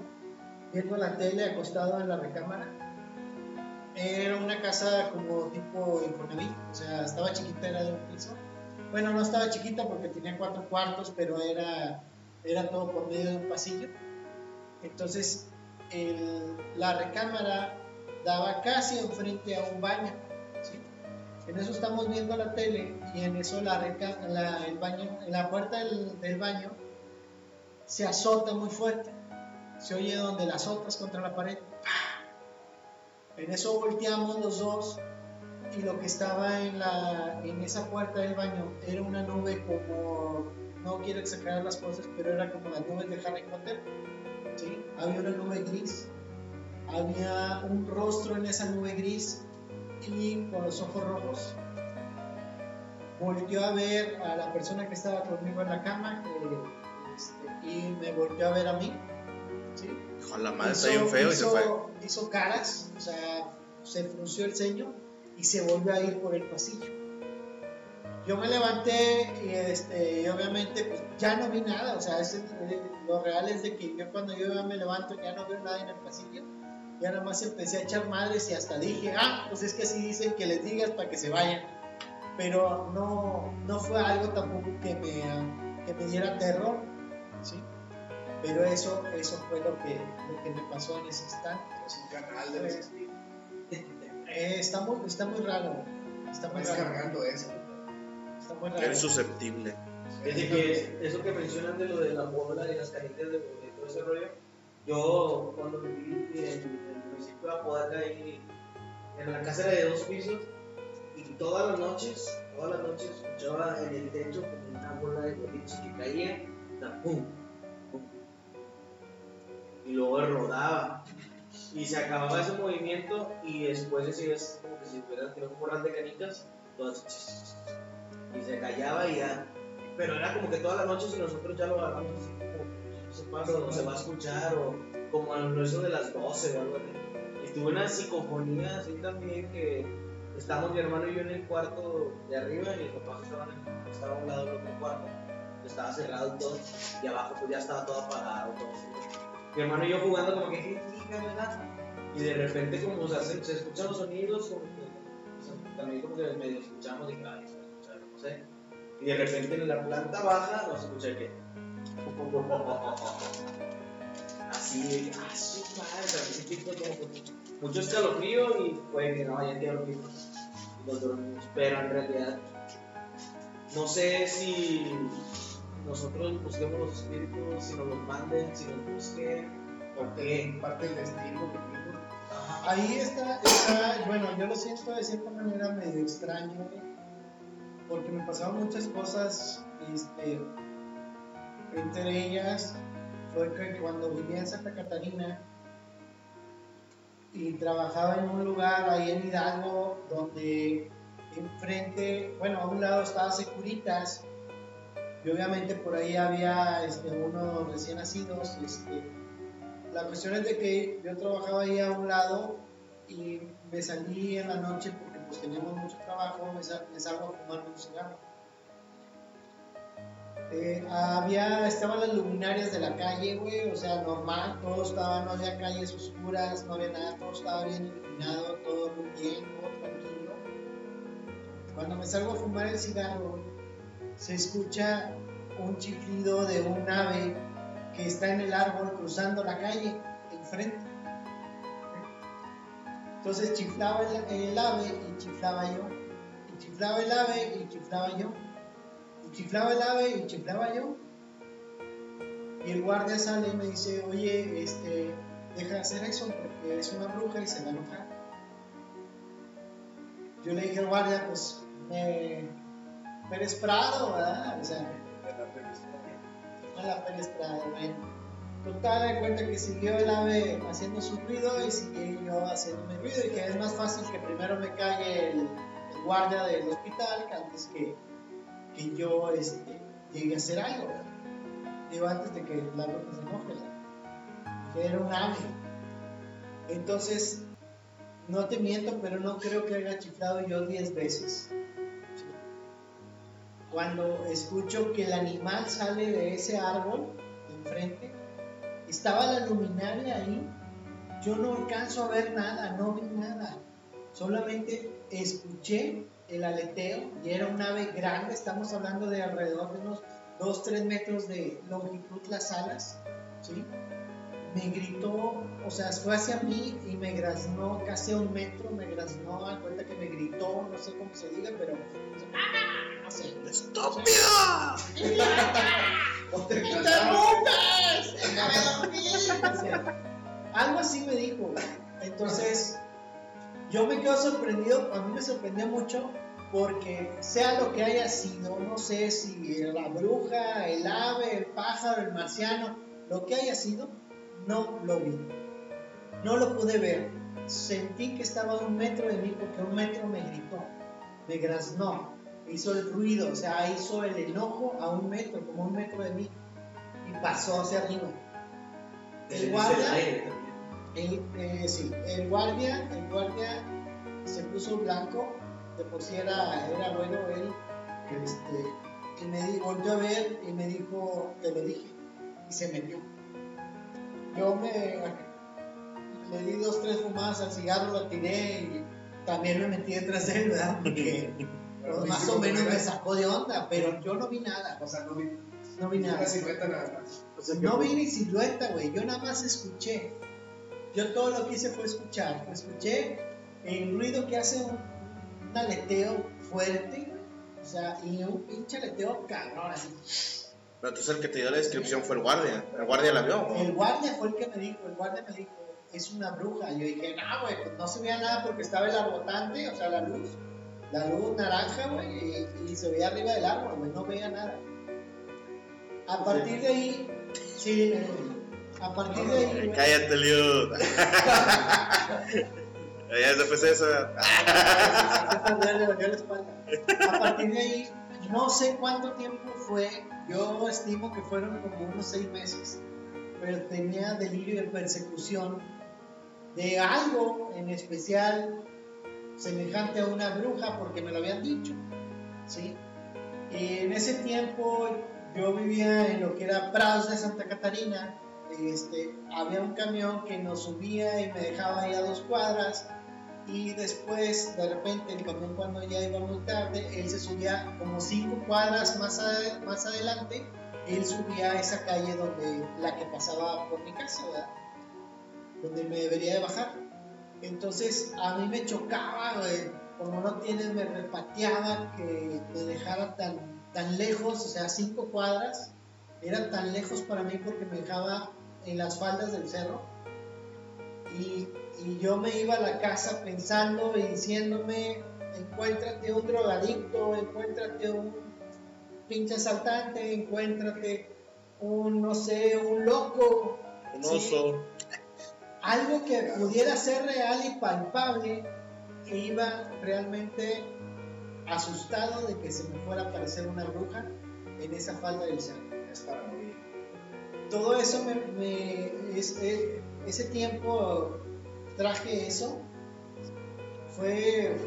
D: viendo la tele acostado en la recámara. Era una casa como tipo Infonavit, o sea, estaba chiquita, era de un piso. Bueno, no estaba chiquita porque tenía cuatro cuartos, pero era, era todo por medio de un pasillo. Entonces, la recámara daba casi enfrente a un baño. En eso estamos viendo la tele y en eso la, reca- el baño, la puerta del, del baño se azota muy fuerte. Se oye donde la azotas contra la pared. En eso volteamos los dos y lo que estaba en, la, en esa puerta del baño era una nube como, no quiero exagerar las cosas, pero era como las nubes de Harry Potter. ¿sí? Había una nube gris, había un rostro en esa nube gris y con los ojos rojos. Volteó a ver a la persona que estaba conmigo en la cama eh, este, y me volteó a ver a mí. ¿sí?
B: Hijo, la madre está bien feo y se
D: hizo-
B: fue.
D: hizo caras, o sea, se frunció el ceño y se volvió a ir por el pasillo. Yo me levanté y, este, obviamente pues, ya no vi nada, o sea, es el- lo real es de que yo cuando yo me levanto ya no veo nada en el pasillo. Ya nada más empecé a echar madres y hasta dije, ah, pues es que así dicen que les digas para que se vayan. Pero no, no fue algo tampoco que me, que me diera terror, ¿sí? Pero eso, eso fue lo que, lo que me pasó en ese instante.
A: Es un canal de.
D: Eh, está, muy, está muy raro. Está muy
A: Estás
D: raro.
A: cargando eso.
D: Está muy raro.
B: eres susceptible.
E: Es de que eso que mencionan de lo de la bola y las canitas de, de todo ese rollo, yo cuando viví en el municipio de Apodaca ahí, en la casa era de dos pisos, y todas las noches, todas las noches escuchaba en el techo como una bola de boliche que caía, da pum, pum, y luego rodaba. Y se acababa ese movimiento y después decías como que si hubieras tirado un corral de canicas, todas y se callaba y ya. Pero era como que todas las noches y nosotros ya lo como, se pasa, o se va a escuchar, o como a eso de las 12 o algo así. Y tuve una psicofonía así también que estábamos mi hermano y yo en el cuarto de arriba y mis papás estaban en, estaba a un lado del otro cuarto, estaba cerrado todo, y abajo pues ya estaba todo apagado, todo así. Mi hermano y yo jugando como que. Y de repente como se, escuchan los sonidos, como que, también como que medio escuchamos y ay, se va a escuchar, no sé. Y de repente en la planta baja nos escucha que. Así de ah, su madre, o sea, sí, sí, fue como mucho escalofrío y que no, ya. Y nos dormimos. Pero en realidad, no sé si nosotros busquemos los espíritus, si nos los manden, si nos busquen, o qué.
A: Parte del destino que.
D: Ahí está, está, bueno, yo lo siento de cierta manera medio extraño, porque me pasaron muchas cosas, este, entre ellas fue que cuando vivía en Santa Catarina y trabajaba en un lugar ahí en Hidalgo donde enfrente, bueno, a un lado estaba Securitas y obviamente por ahí había este, unos recién nacidos, este, la cuestión es de que yo trabajaba ahí a un lado y me salí en la noche porque pues teníamos mucho trabajo, me, sal- me salgo a fumar un cigarro. Había, estaban las luminarias de la calle, güey, o sea, normal, todo estaba, no había calles oscuras, no había nada, todo estaba bien iluminado, todo muy bien, todo tranquilo. Cuando me salgo a fumar el cigarro, se escucha un chiflido de un ave que está en el árbol cruzando la calle, enfrente. Entonces chiflaba el, ave y chiflaba yo, y chiflaba el ave y chiflaba yo y chiflaba el ave y chiflaba yo. Y el guardia sale y me dice, oye, este, deja de hacer eso porque es una bruja y se va a. Yo le dije al guardia, pues, me... Pérez Prado, ¿verdad? O sea, a la Pérez Prado, bueno. Total, de cuenta que siguió el ave haciendo su ruido y seguí yo haciendo mi ruido y que es más fácil que primero me calle el, el guardia del hospital que antes que que yo este, llegue a hacer algo, ¿verdad? Digo, antes de que la bruja se enoje, que era un ave. Entonces, no te miento, pero no creo que haya chiflado yo 10 veces. Cuando escucho que el animal sale de ese árbol enfrente, estaba la luminaria ahí, yo no alcanzo a ver nada, no vi nada, solamente escuché el aleteo y era un ave grande, estamos hablando de alrededor de unos 2-3 metros de longitud las alas, ¿sí? Me gritó, o sea, fue hacia mí y me graznó casi a un metro, me graznó, a cuenta que me gritó, no sé cómo se diga, pero... ¡Ah! No sé.
B: ¡Estúpida!
D: ¡Interrumpes! ¡Déjame dormir! O sea, algo así me dijo. Entonces, yo me quedo sorprendido, a mí me sorprendió mucho porque sea lo que haya sido, no sé si la bruja, el ave, el pájaro, el marciano, lo que haya sido, no lo vi. No lo pude ver. Sentí que estaba a un metro de mí porque un metro me gritó, me graznó, hizo el ruido, o sea, hizo el enojo a un metro, como un metro de mí, y pasó hacia arriba. El guardia, el, eh, sí, el guardia, el guardia se puso blanco, de por sí era, era bueno él, este, y me volvió a ver y me dijo, te lo dije, y se metió. Yo me le di dos, tres fumadas al cigarro, lo tiré y también me metí detrás de él, ¿verdad? Porque más o menos me sacó de onda, pero yo no vi nada,
A: O sea, no vi,
D: no vi nada.
A: una silueta nada más.
C: O sea, que-
D: No vi ni silueta, güey. Yo nada más escuché. Yo todo lo que hice fue escuchar. Escuché el ruido que hace un, un aleteo fuerte, güey. O sea, y un pinche aleteo cabrón, así.
B: Pero entonces el que te dio la descripción fue el guardia. ¿El guardia la vio? o?
D: El guardia fue el que me dijo, el guardia me dijo, es una bruja. Yo dije, no, güey, pues no se veía nada porque estaba el arbotante, o sea, la luz, la luz naranja, güey, y, y se veía arriba del árbol, güey, no veía nada. A partir de ahí, sí, a partir de ahí, güey,
B: Cállate, Liu. Ya después de eso.
D: A partir de ahí, no sé cuánto tiempo fue, yo estimo que fueron como unos seis meses, pero tenía delirio de persecución de algo en especial semejante a una bruja, porque me lo habían dicho, ¿sí? Y en ese tiempo yo vivía en lo que era Prados de Santa Catarina, este, había un camión que nos subía y me dejaba ahí a dos cuadras y después de repente el camión cuando ya iba muy tarde, él se subía como cinco cuadras más, ade- más adelante, él subía a esa calle donde la que pasaba por mi casa. Donde me debería de bajar. Entonces a mí me chocaba, güey, como no tienes, me repateaba que me dejara tan, tan lejos, o sea, cinco cuadras, era tan lejos para mí porque me dejaba en las faldas del cerro. Y, y yo me iba a la casa pensando y diciéndome, encuéntrate un drogadicto, encuéntrate un pinche asaltante, encuéntrate un, no sé, un loco,
B: Un
D: Sí. Algo que pudiera ser real y palpable, e iba realmente asustado de que se me fuera a aparecer una bruja en esa falda del cerro.
A: Es para morir.
D: Todo eso me, me- es- eh, ese tiempo traje eso. Fue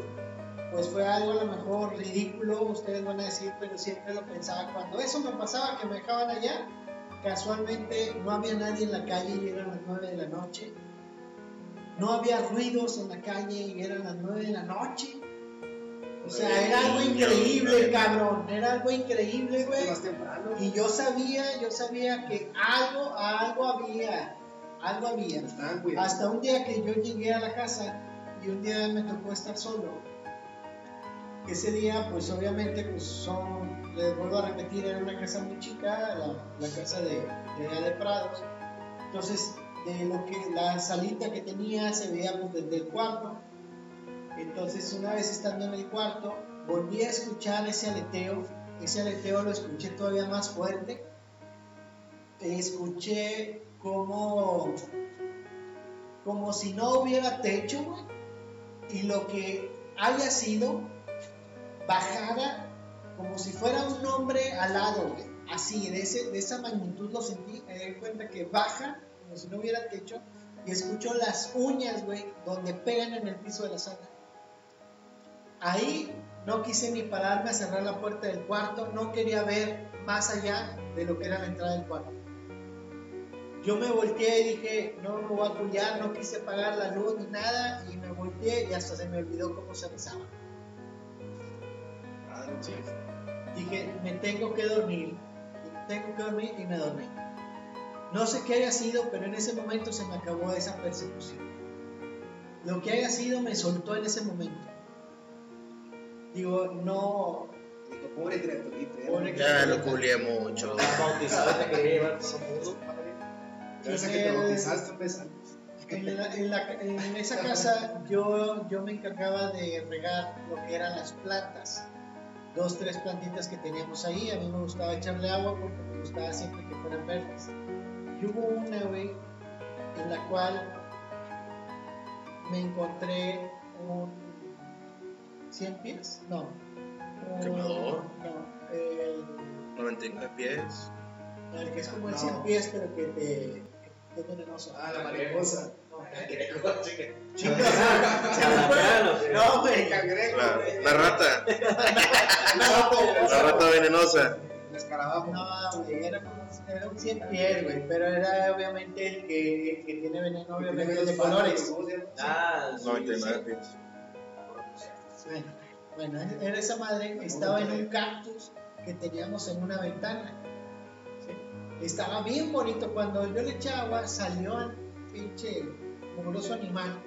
D: pues fue algo a lo mejor ridículo, ustedes van a decir, pero siempre lo pensaba. Cuando eso me pasaba, que me dejaban allá, casualmente no había nadie en la calle y eran las 9 de la noche. No había ruidos en la calle y eran las 9 de la noche. O sea, era algo increíble, cabrón. Era algo increíble, güey. Y yo sabía, yo sabía que algo, algo había, algo había. Hasta un día que yo llegué a la casa y un día me tocó estar solo. Ese día, pues obviamente, pues son, les vuelvo a repetir, era una casa muy chica, la, la casa de, de de Prados. Entonces, de lo que la salita que tenía se veía pues, desde el cuarto. Entonces, una vez estando en el cuarto, volví a escuchar ese aleteo. Ese aleteo lo escuché todavía más fuerte. Escuché como, como si no hubiera techo. Y lo que haya sido, bajara como si fuera un hombre alado. Así, de, ese, de esa magnitud lo sentí. Me di cuenta que baja como si no hubiera techo. Y escucho las uñas, güey, donde pegan en el piso de la sala. Ahí no quise ni pararme a cerrar la puerta del cuarto, no quería ver más allá de lo que era la entrada del cuarto. Yo me volteé y dije, no me voy a apoyar, no quise apagar la luz ni nada, y me volteé y hasta se me olvidó cómo se rezaba.
A: Ah.
D: Dije, me tengo que dormir, tengo que dormir y me dormí. No sé qué haya sido, pero en ese momento se me acabó esa persecución. Lo que haya sido me soltó en ese momento. Digo, no,
A: Dijo, pobre criaturita. ¿eh?
D: Pobre
B: Ya lo culié mucho.
E: bautizado te quería llevar todo mundo.
A: Gracias a que te bautizaste un mes antes.
D: En, la- en la- en esa casa yo, yo me encargaba de regar lo que eran las plantas. Dos, tres plantitas que teníamos ahí. A mí me gustaba echarle agua porque me gustaba siempre que fueran verdes. Y hubo una, güey, en la cual me encontré un 100 pies. No. un-
B: Quemador.
D: No. El,
B: 99 pies.
D: el que es como el
A: No.
D: 100 pies, pero que te, que es venenoso.
A: Ah, la mariposa.
D: No, güey,
A: cangrejo.
B: La, la rata. La rata venenosa.
A: El escarabajo.
D: No, güey, era era un 100 pies, güey, pero era obviamente el que, el que tiene veneno, obviamente de colores.
E: Ah, sí,
B: 99 pies.
D: Bueno, bueno, era esa madre, estaba en un cactus que teníamos en una ventana. ¿sí? Estaba bien bonito, cuando yo le eché agua salió el pinche mugroso animal.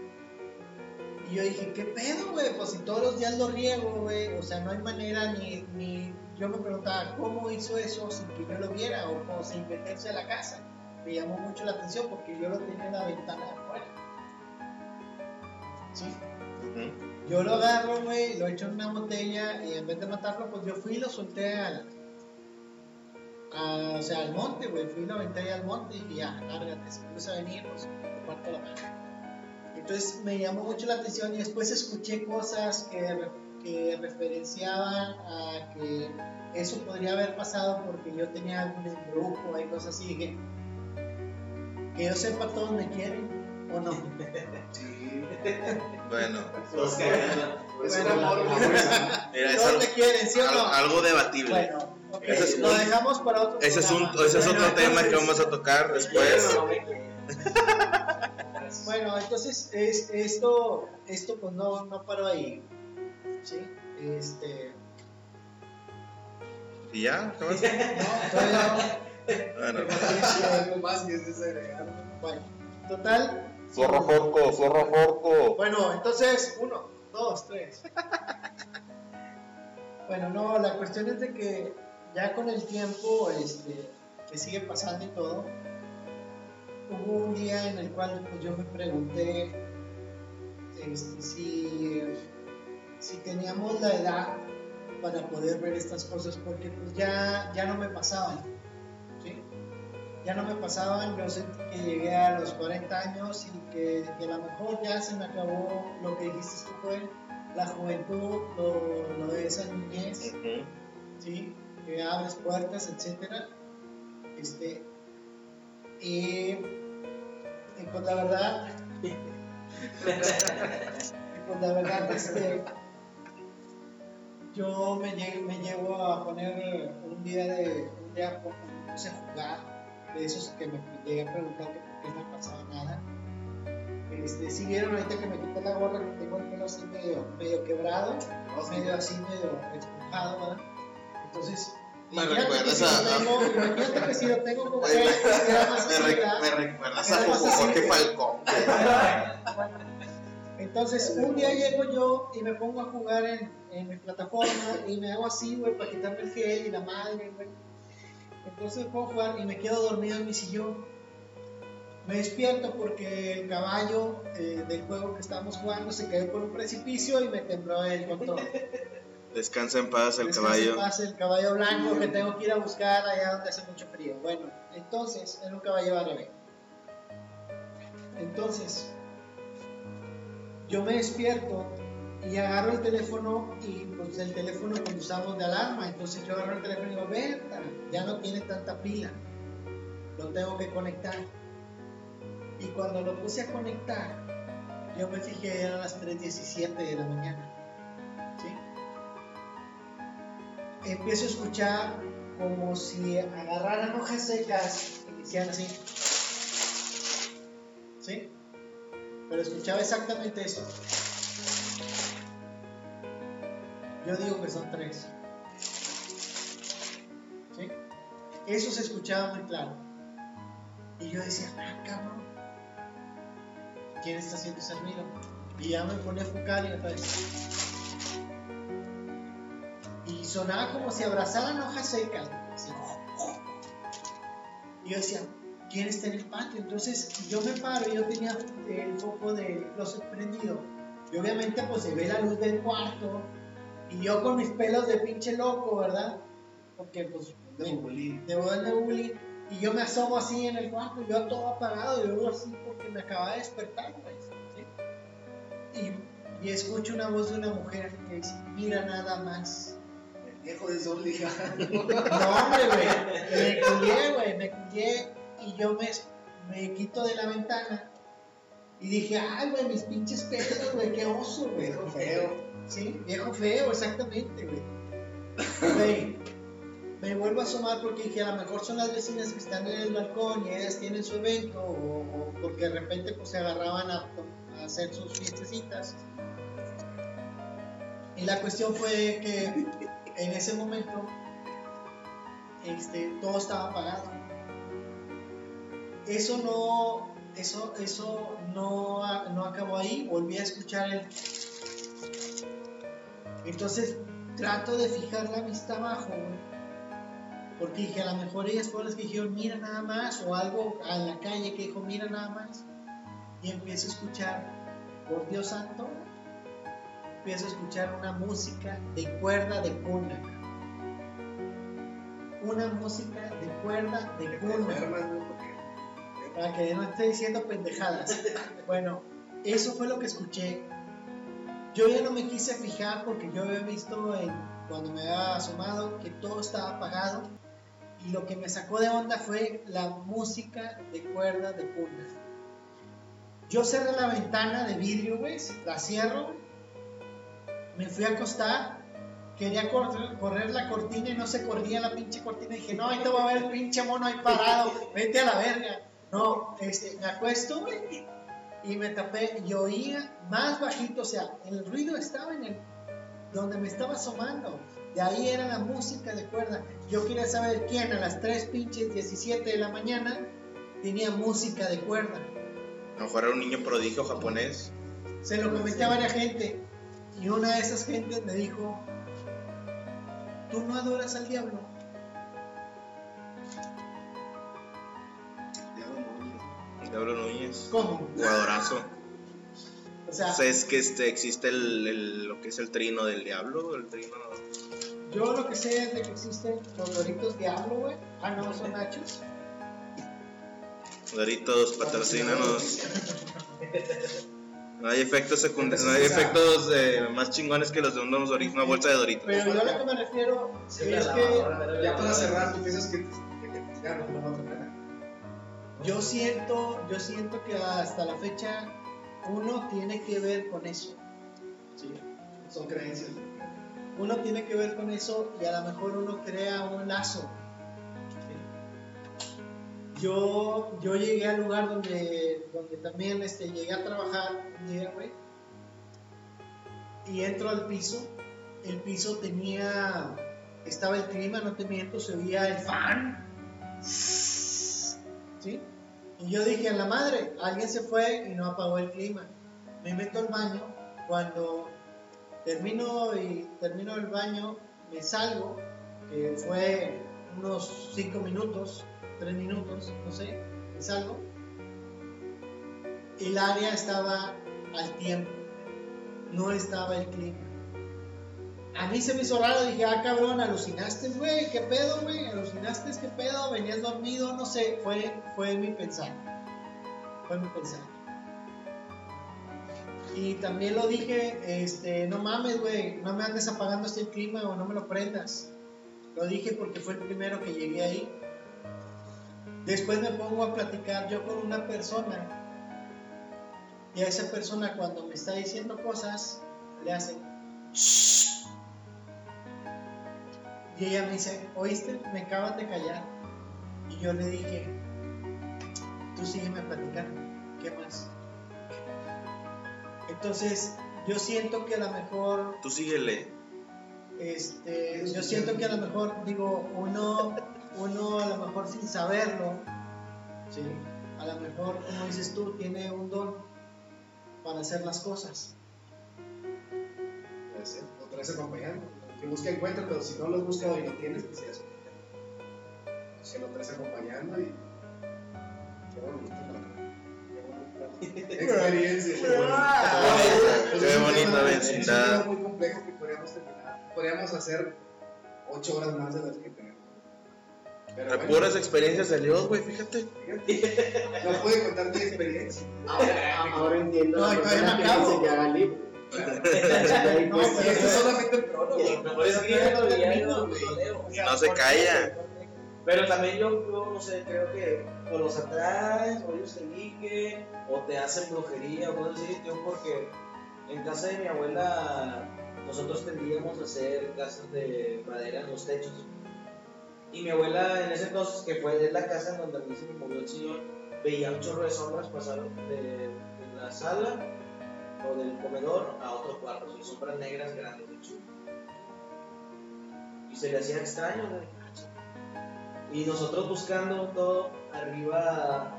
D: Y yo dije, ¿qué pedo, güey? Pues si todos los días lo riego, güey. O sea, no hay manera ni, ni... Yo me preguntaba, ¿cómo hizo eso sin que yo lo viera? O, o sin meterse a la casa. Me llamó mucho la atención porque yo lo tenía en la ventana de afuera. ¿Sí? Yo lo agarro, güey, lo echo en una botella y en vez de matarlo, pues yo fui y lo solté al. a- o sea, al monte, güey. Fui y lo aventé ahí al monte y dije, ya, lárgate. Si quieres a venir, pues te parto la mano. Entonces me llamó mucho la atención y después escuché cosas que, re- que referenciaban a que eso podría haber pasado porque yo tenía algún embrujo y cosas así. Dije, que yo sepa, todos me quieren o no.
A: Sí.
B: Bueno,
E: Los cagaron.
A: Es
D: Bueno,
A: un amor,
D: no.
A: una fuerza.
B: mira, es
D: todos
B: algo,
D: me quieren, ¿sí o
B: algo-
D: no?
B: algo debatible.
D: Bueno, ok,
B: Ese es
D: lo
B: un-
D: dejamos para otro
B: Ese es, un, ese es otro
D: Bueno,
B: tema que vamos a tocar después.
D: Bueno, entonces es, esto, esto pues no, no paró ahí. ¿Sí? Este,
B: ¿Y ya? ¿Qué más?
D: no, todavía
B: Bueno,
D: no.
A: Algo más que es desagregar.
D: Bueno, total.
B: zorro forco, zorro forco.
D: Bueno, entonces, uno, dos, tres. Bueno, no, la cuestión es de que ya con el tiempo, este, que sigue pasando y todo, hubo un día en el cual pues, yo me pregunté este, si, si teníamos la edad para poder ver estas cosas, porque pues ya, ya no me pasaban, ¿sí? Ya no me pasaban, yo sentí que llegué a los 40 años y que, que a lo mejor ya se me acabó lo que dijiste tú, fue la juventud, lo, lo de esa niñez. ¿sí? que abres puertas, etcétera. Este, y, y pues la verdad, pues la verdad, este, yo me, lle- me llevo a poner un día de un día puse a jugar de esos que me llegué a preguntar que por qué no pasaba nada este, si vieron ahorita que me quité la gorra que tengo el pelo así medio, medio quebrado medio así medio esponjado ¿verdad? entonces
B: Me
D: que
B: recuerdas a-
D: tengo, que si lo tengo como pues
B: Me, me recuerdas a. Jorge Falcón.
D: Entonces, un día llego yo y me pongo a jugar en, en mi plataforma y me hago así, güey, para quitarme el gel y la madre, güey. Entonces puedo jugar y me quedo dormido en mi sillón. Me despierto porque el caballo eh, del juego que estábamos jugando se cayó por un precipicio y me tembló el control.
B: Descansa en paz el
D: Descansa
B: caballo.
D: en paz el caballo blanco que tengo que ir a buscar allá donde hace mucho frío. Bueno, entonces, era un caballo árabe. Entonces, yo me despierto y agarro el teléfono y pues el teléfono cuando usamos de alarma. Entonces yo agarro el teléfono y digo, Berta, ya no tiene tanta pila. Lo tengo que conectar. Y cuando lo puse a conectar, yo me fijé, eran las 3.17 de la mañana. ¿Sí? empiezo a escuchar como si agarraran hojas secas y hicieran así. ¿Sí? Pero escuchaba exactamente eso. Yo digo que son tres. ¿Sí? Eso se escuchaba muy claro. Y yo decía, ah, cabrón. ¿Quién está haciendo ese ruido? Y ya me ponía a enfocar y otra vez y sonaba como si abrazaran hojas secas. así. Y yo decía, ¿quién está en el patio? Entonces yo me paro, yo tenía el foco del closet prendido. Y obviamente pues se ve la luz del cuarto. Y yo con mis pelos de pinche loco, ¿verdad? Porque pues
A: De bullying.
D: de bullying. Y yo me asomo así en el cuarto, yo todo apagado, yo así porque me acababa de despertar, güey. ¿sí? Y, y escucho una voz de una mujer que dice, mira nada más.
A: El viejo de sol, hija.
D: No, hombre, güey. Me culié, güey. Me culié y yo me, me quito de la ventana. Y dije, ay, güey, mis pinches pelos, güey, qué oso, güey.
A: Feo.
D: Sí, viejo feo, exactamente, güey. Me vuelvo a asomar porque dije, a lo mejor son las vecinas que están en el balcón y ellas tienen su evento, o, porque de repente pues se agarraban a, a hacer sus fiestecitas. Y la cuestión fue que en ese momento este, todo estaba apagado. Eso no, eso, eso no, no acabó ahí, volví a escuchar el... Entonces trato de fijar la vista abajo, güey. Porque dije, a lo mejor ellas fueron las que dijeron, mira nada más, o algo a la calle que dijo, mira nada más. Y empiezo a escuchar, por Dios santo, empiezo a escuchar una música de cuerda de cuna. Una música de cuerda de cuna. Para que no esté diciendo pendejadas. Bueno, eso fue lo que escuché. Yo ya no me quise fijar porque yo había visto cuando me había asomado que todo estaba apagado y lo que me sacó de onda fue la música de cuerda de cuna. Yo cerré la ventana de vidrio, güey, la cierro, me fui a acostar, quería correr, la cortina y no se corría la pinche cortina. dije, no, te va a ver el pinche mono ahí parado, vete a la verga. No, este, me acuesto, güey, y me tapé y oía más bajito, o sea, el ruido estaba en el donde me estaba asomando. De ahí era la música de cuerda. Yo quería saber quién a las 3 pinches 17 de la mañana tenía música de cuerda.
B: A lo mejor era un niño prodigio japonés.
D: Se lo comenté a varias gente y una de esas gentes me dijo, ¿tú no adoras al diablo?
A: Diablo
B: Diablo Núñez.
D: ¿Cómo?
B: Jugadorazo.
D: O sea,
B: ¿Sabes que este, existe el, el- lo que es el trino del diablo? El trino.
D: yo lo que sé es de que existen los doritos diablo, güey. Ah, no, son nachos.
B: Doritos, patrocínanos. No hay efectos secundarios, no hay efectos eh, más chingones que los de unos Doritos, una bolsa de Doritos.
D: Pero yo a lo que me refiero
E: Sí,
D: es
E: la
D: que
A: Ya para cerrar, ¿tú piensas que te, que te
D: yo siento, yo siento que hasta la fecha uno tiene que ver con eso.
A: Sí. Son creencias.
D: uno tiene que ver con eso y a lo mejor uno crea un lazo. Yo, yo llegué al lugar donde, donde también este, llegué a trabajar y entro al piso. El piso tenía, estaba el clima, no te miento, se oía el fan. ¿Sí? Y yo dije, a la madre, alguien se fue y no apagó el clima. Me meto al baño, cuando termino y termino el baño, me salgo, que fue unos 5 minutos, 3 minutos, no sé, me salgo. El área estaba al tiempo, no estaba el clima. A mí se me hizo raro, dije, ah, cabrón, alucinaste, güey, qué pedo, güey, alucinaste, qué pedo, venías dormido, no sé, fue, fue mi pensar, fue mi pensar. Y también lo dije, este, no mames, güey, no me andes apagando este clima o no me lo prendas. Lo dije porque fue el primero que llegué ahí. Después me pongo a platicar yo con una persona y a esa persona cuando me está diciendo cosas le hace "Shh". Y ella me dice, oíste, me acabas de callar y yo le dije, tú sígueme platicando, ¿qué más? Entonces yo siento que a lo mejor
B: Tú síguele.
D: este, yo siento que a lo mejor, digo, uno, uno a lo mejor sin saberlo, ¿sí? a lo mejor, como dices tú, tiene un don para hacer las cosas.
A: Puede ser, o traes acompañando. Que busca encuentra, pero si no lo has buscado y lo tienes, pues ya es Si lo traes acompañando y. Qué bonito, la Qué bonita experiencia. Qué bonito.
B: Vecindad.
A: Es muy complejo que podríamos terminar. Podríamos hacer 8 horas más de las que tenemos. Pero
B: De
A: bueno,
B: puras experiencias de Dios, güey, fíjate.
A: fíjate, No puede contar mi experiencia.
C: Ahora, ahora entiendo
D: No,
C: la persona
D: no
C: que
D: acabo.
C: dice que haga.
D: No,
A: Pues, eso solamente el prólogo.
E: Yo
B: no se calla.
E: Pero también yo, yo, no sé, creo que o los atraes, o ellos te eligen, o te hacen brujería, o cosas así, tío, porque en casa de mi abuela nosotros tendíamos a hacer casas de madera en los techos. Y mi abuela en ese entonces, que fue la casa en donde a mí se me murió el señor, veía un chorro de sombras pasar de, de la sala o del comedor a otro cuarto, y sombras negras grandes de chulo. Y se le hacía extraño. Y nosotros buscando todo arriba,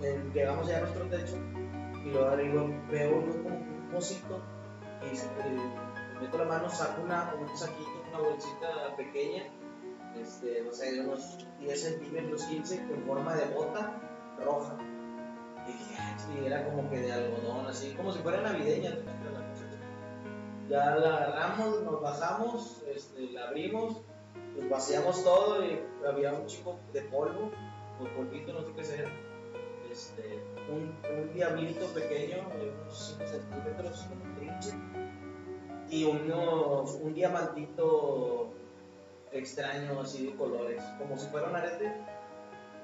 E: en- llegamos ya a nuestro techo y luego arriba veo uno como un pocito y eh, meto la mano, saco una, un saquito, una bolsita pequeña, este, no sé, de unos 10 centímetros, 15, con forma de bota roja. Y dije, "Ah, sí, era como que de algodón, así, como si fuera navideña. Ya la agarramos, nos bajamos, este, la abrimos, pues vaciamos todo y había un chico de polvo, o polvito, no sé qué sea, este, un, un diablito pequeño de unos 5 centímetros, un y unos, un diamantito extraño así de colores, como si fuera un arete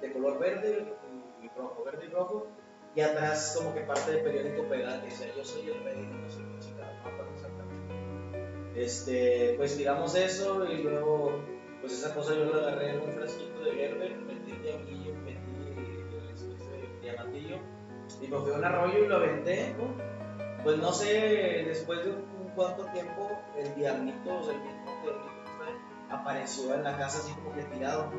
E: de color verde y rojo, verde y rojo, y atrás como que parte del periódico pegada que decía yo soy el rey, no sé qué chingada, no acuerdo exactamente. Este, pues tiramos eso y luego, pues esa cosa yo la agarré en un frasquito de Gerber, metí diablillo, metí el, diamantillo y me fui a un arroyo y lo aventé, ¿no? Pues no sé, después de un cuánto tiempo el diablito, o sea, el mismo diablito apareció en la casa así como que tirado.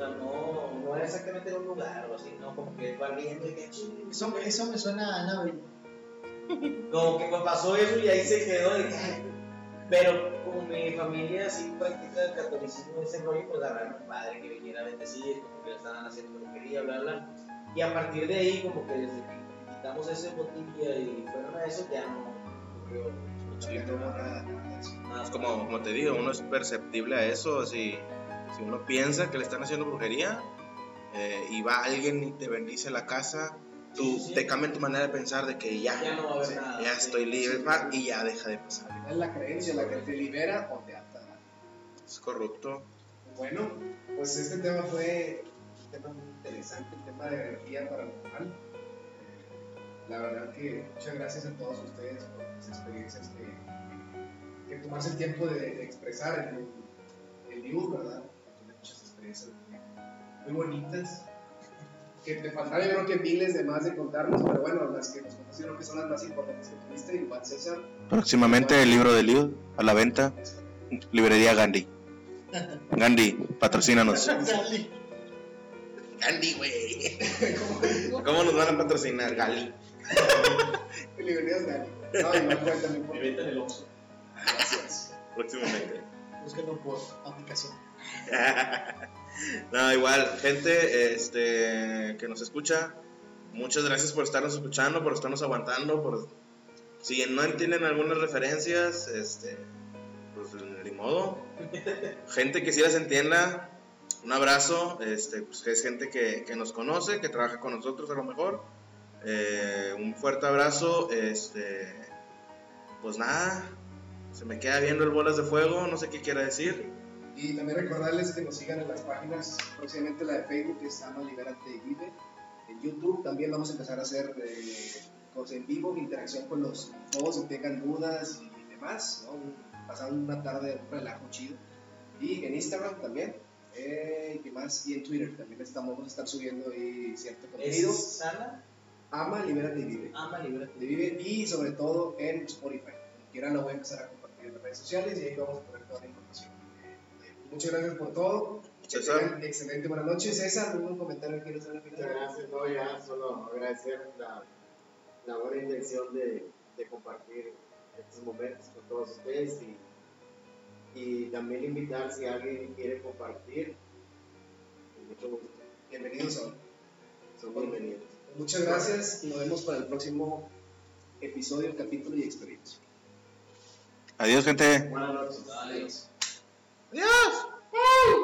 E: Sea, no, no era exactamente en un lugar o así, no, como que barriendo y que ching,
D: Eso, eso me suena a Annabelle.
E: como que pues pasó eso y ahí se quedó. y, pero como mi familia así practica el catolicismo, ese rollo, pues agarraron a mi padre que viniera a bendecir, como que le estaban haciendo brujería, bla, bla. Y a partir de ahí, como que desde que quitamos ese botilla y fueron a eso, ya no ocurrió
B: Sí,
A: no nada.
B: Es como, como te digo, uno es perceptible a eso. Si, si uno piensa que le están haciendo brujería eh, y va alguien y te bendice la casa, tú,
E: Sí, sí.
B: te cambia tu manera de pensar de que ya,
E: Ya no va a haber
A: Sí,
E: nada.
B: ya estoy libre y ya deja de pasar.
A: Es la creencia la que te libera o te ata.
B: Es corrupto.
A: Bueno, pues este tema fue un tema muy interesante, el tema de energía paranormal. Eh, La verdad que muchas gracias a todos ustedes por las experiencias que que tomarse el tiempo de, de expresar el, el dibujo, ¿verdad? Muy bonitas. Que te faltaba, yo creo que miles de más de contarnos, pero bueno, las que nos contaste, yo creo que son las más importantes que tuviste. Igual César,
B: Próximamente el libro de Liu a la venta. Librería Gandhi. Gandhi, patrocínanos.
D: Dale.
B: Gandhi, güey. ¿Cómo nos van a patrocinar, Gali?
A: librerías Dani. No, por.
E: Me el Oxxo.
A: Gracias.
B: Próximamente.
D: Búsquenlo por aplicación.
B: no, igual, gente este, que nos escucha, muchas gracias por estarnos escuchando, por estarnos aguantando, por si no entienden algunas referencias, este, pues ni modo. Gente que sí las entienda, un abrazo, este, pues que es gente que, que nos conoce, que trabaja con nosotros a lo mejor. Eh, un fuerte abrazo, este, pues nada, se me queda viendo el bolas de fuego, no sé qué quiera decir.
A: Y también recordarles que nos sigan en las páginas, próximamente la de Facebook, que es Ama Liberate y Vive. En YouTube también vamos a empezar a hacer eh, cosas en vivo, interacción con los todos, si tengan dudas y demás, ¿no? Pasar una tarde de un relajo chido. Y en Instagram también, eh, ¿qué más? Y en Twitter también estamos, vamos a estar subiendo ahí cierto contenido.
E: ¿Es sana?
A: Ama, Liberate y Vive.
E: Ama, librate.
A: de Vive y sobre todo en Spotify. Como quieran lo voy a empezar a compartir en las redes sociales y ahí vamos a poner toda la información. Muchas gracias por todo.
B: César.
A: Excelente buenas noches. César, ¿algún comentario que quieras hacer
C: Muchas gracias, no, ya solo agradecer la, la buena intención de, de compartir estos momentos con todos ustedes y, y también invitar si alguien quiere compartir, con mucho gusto,
A: Bienvenidos a
C: son bienvenidos.
A: Muchas gracias y nos vemos para el próximo episodio, capítulo y experiencia.
B: Adiós, gente.
C: Buenas noches.
E: Adiós.
B: Yes! Woo!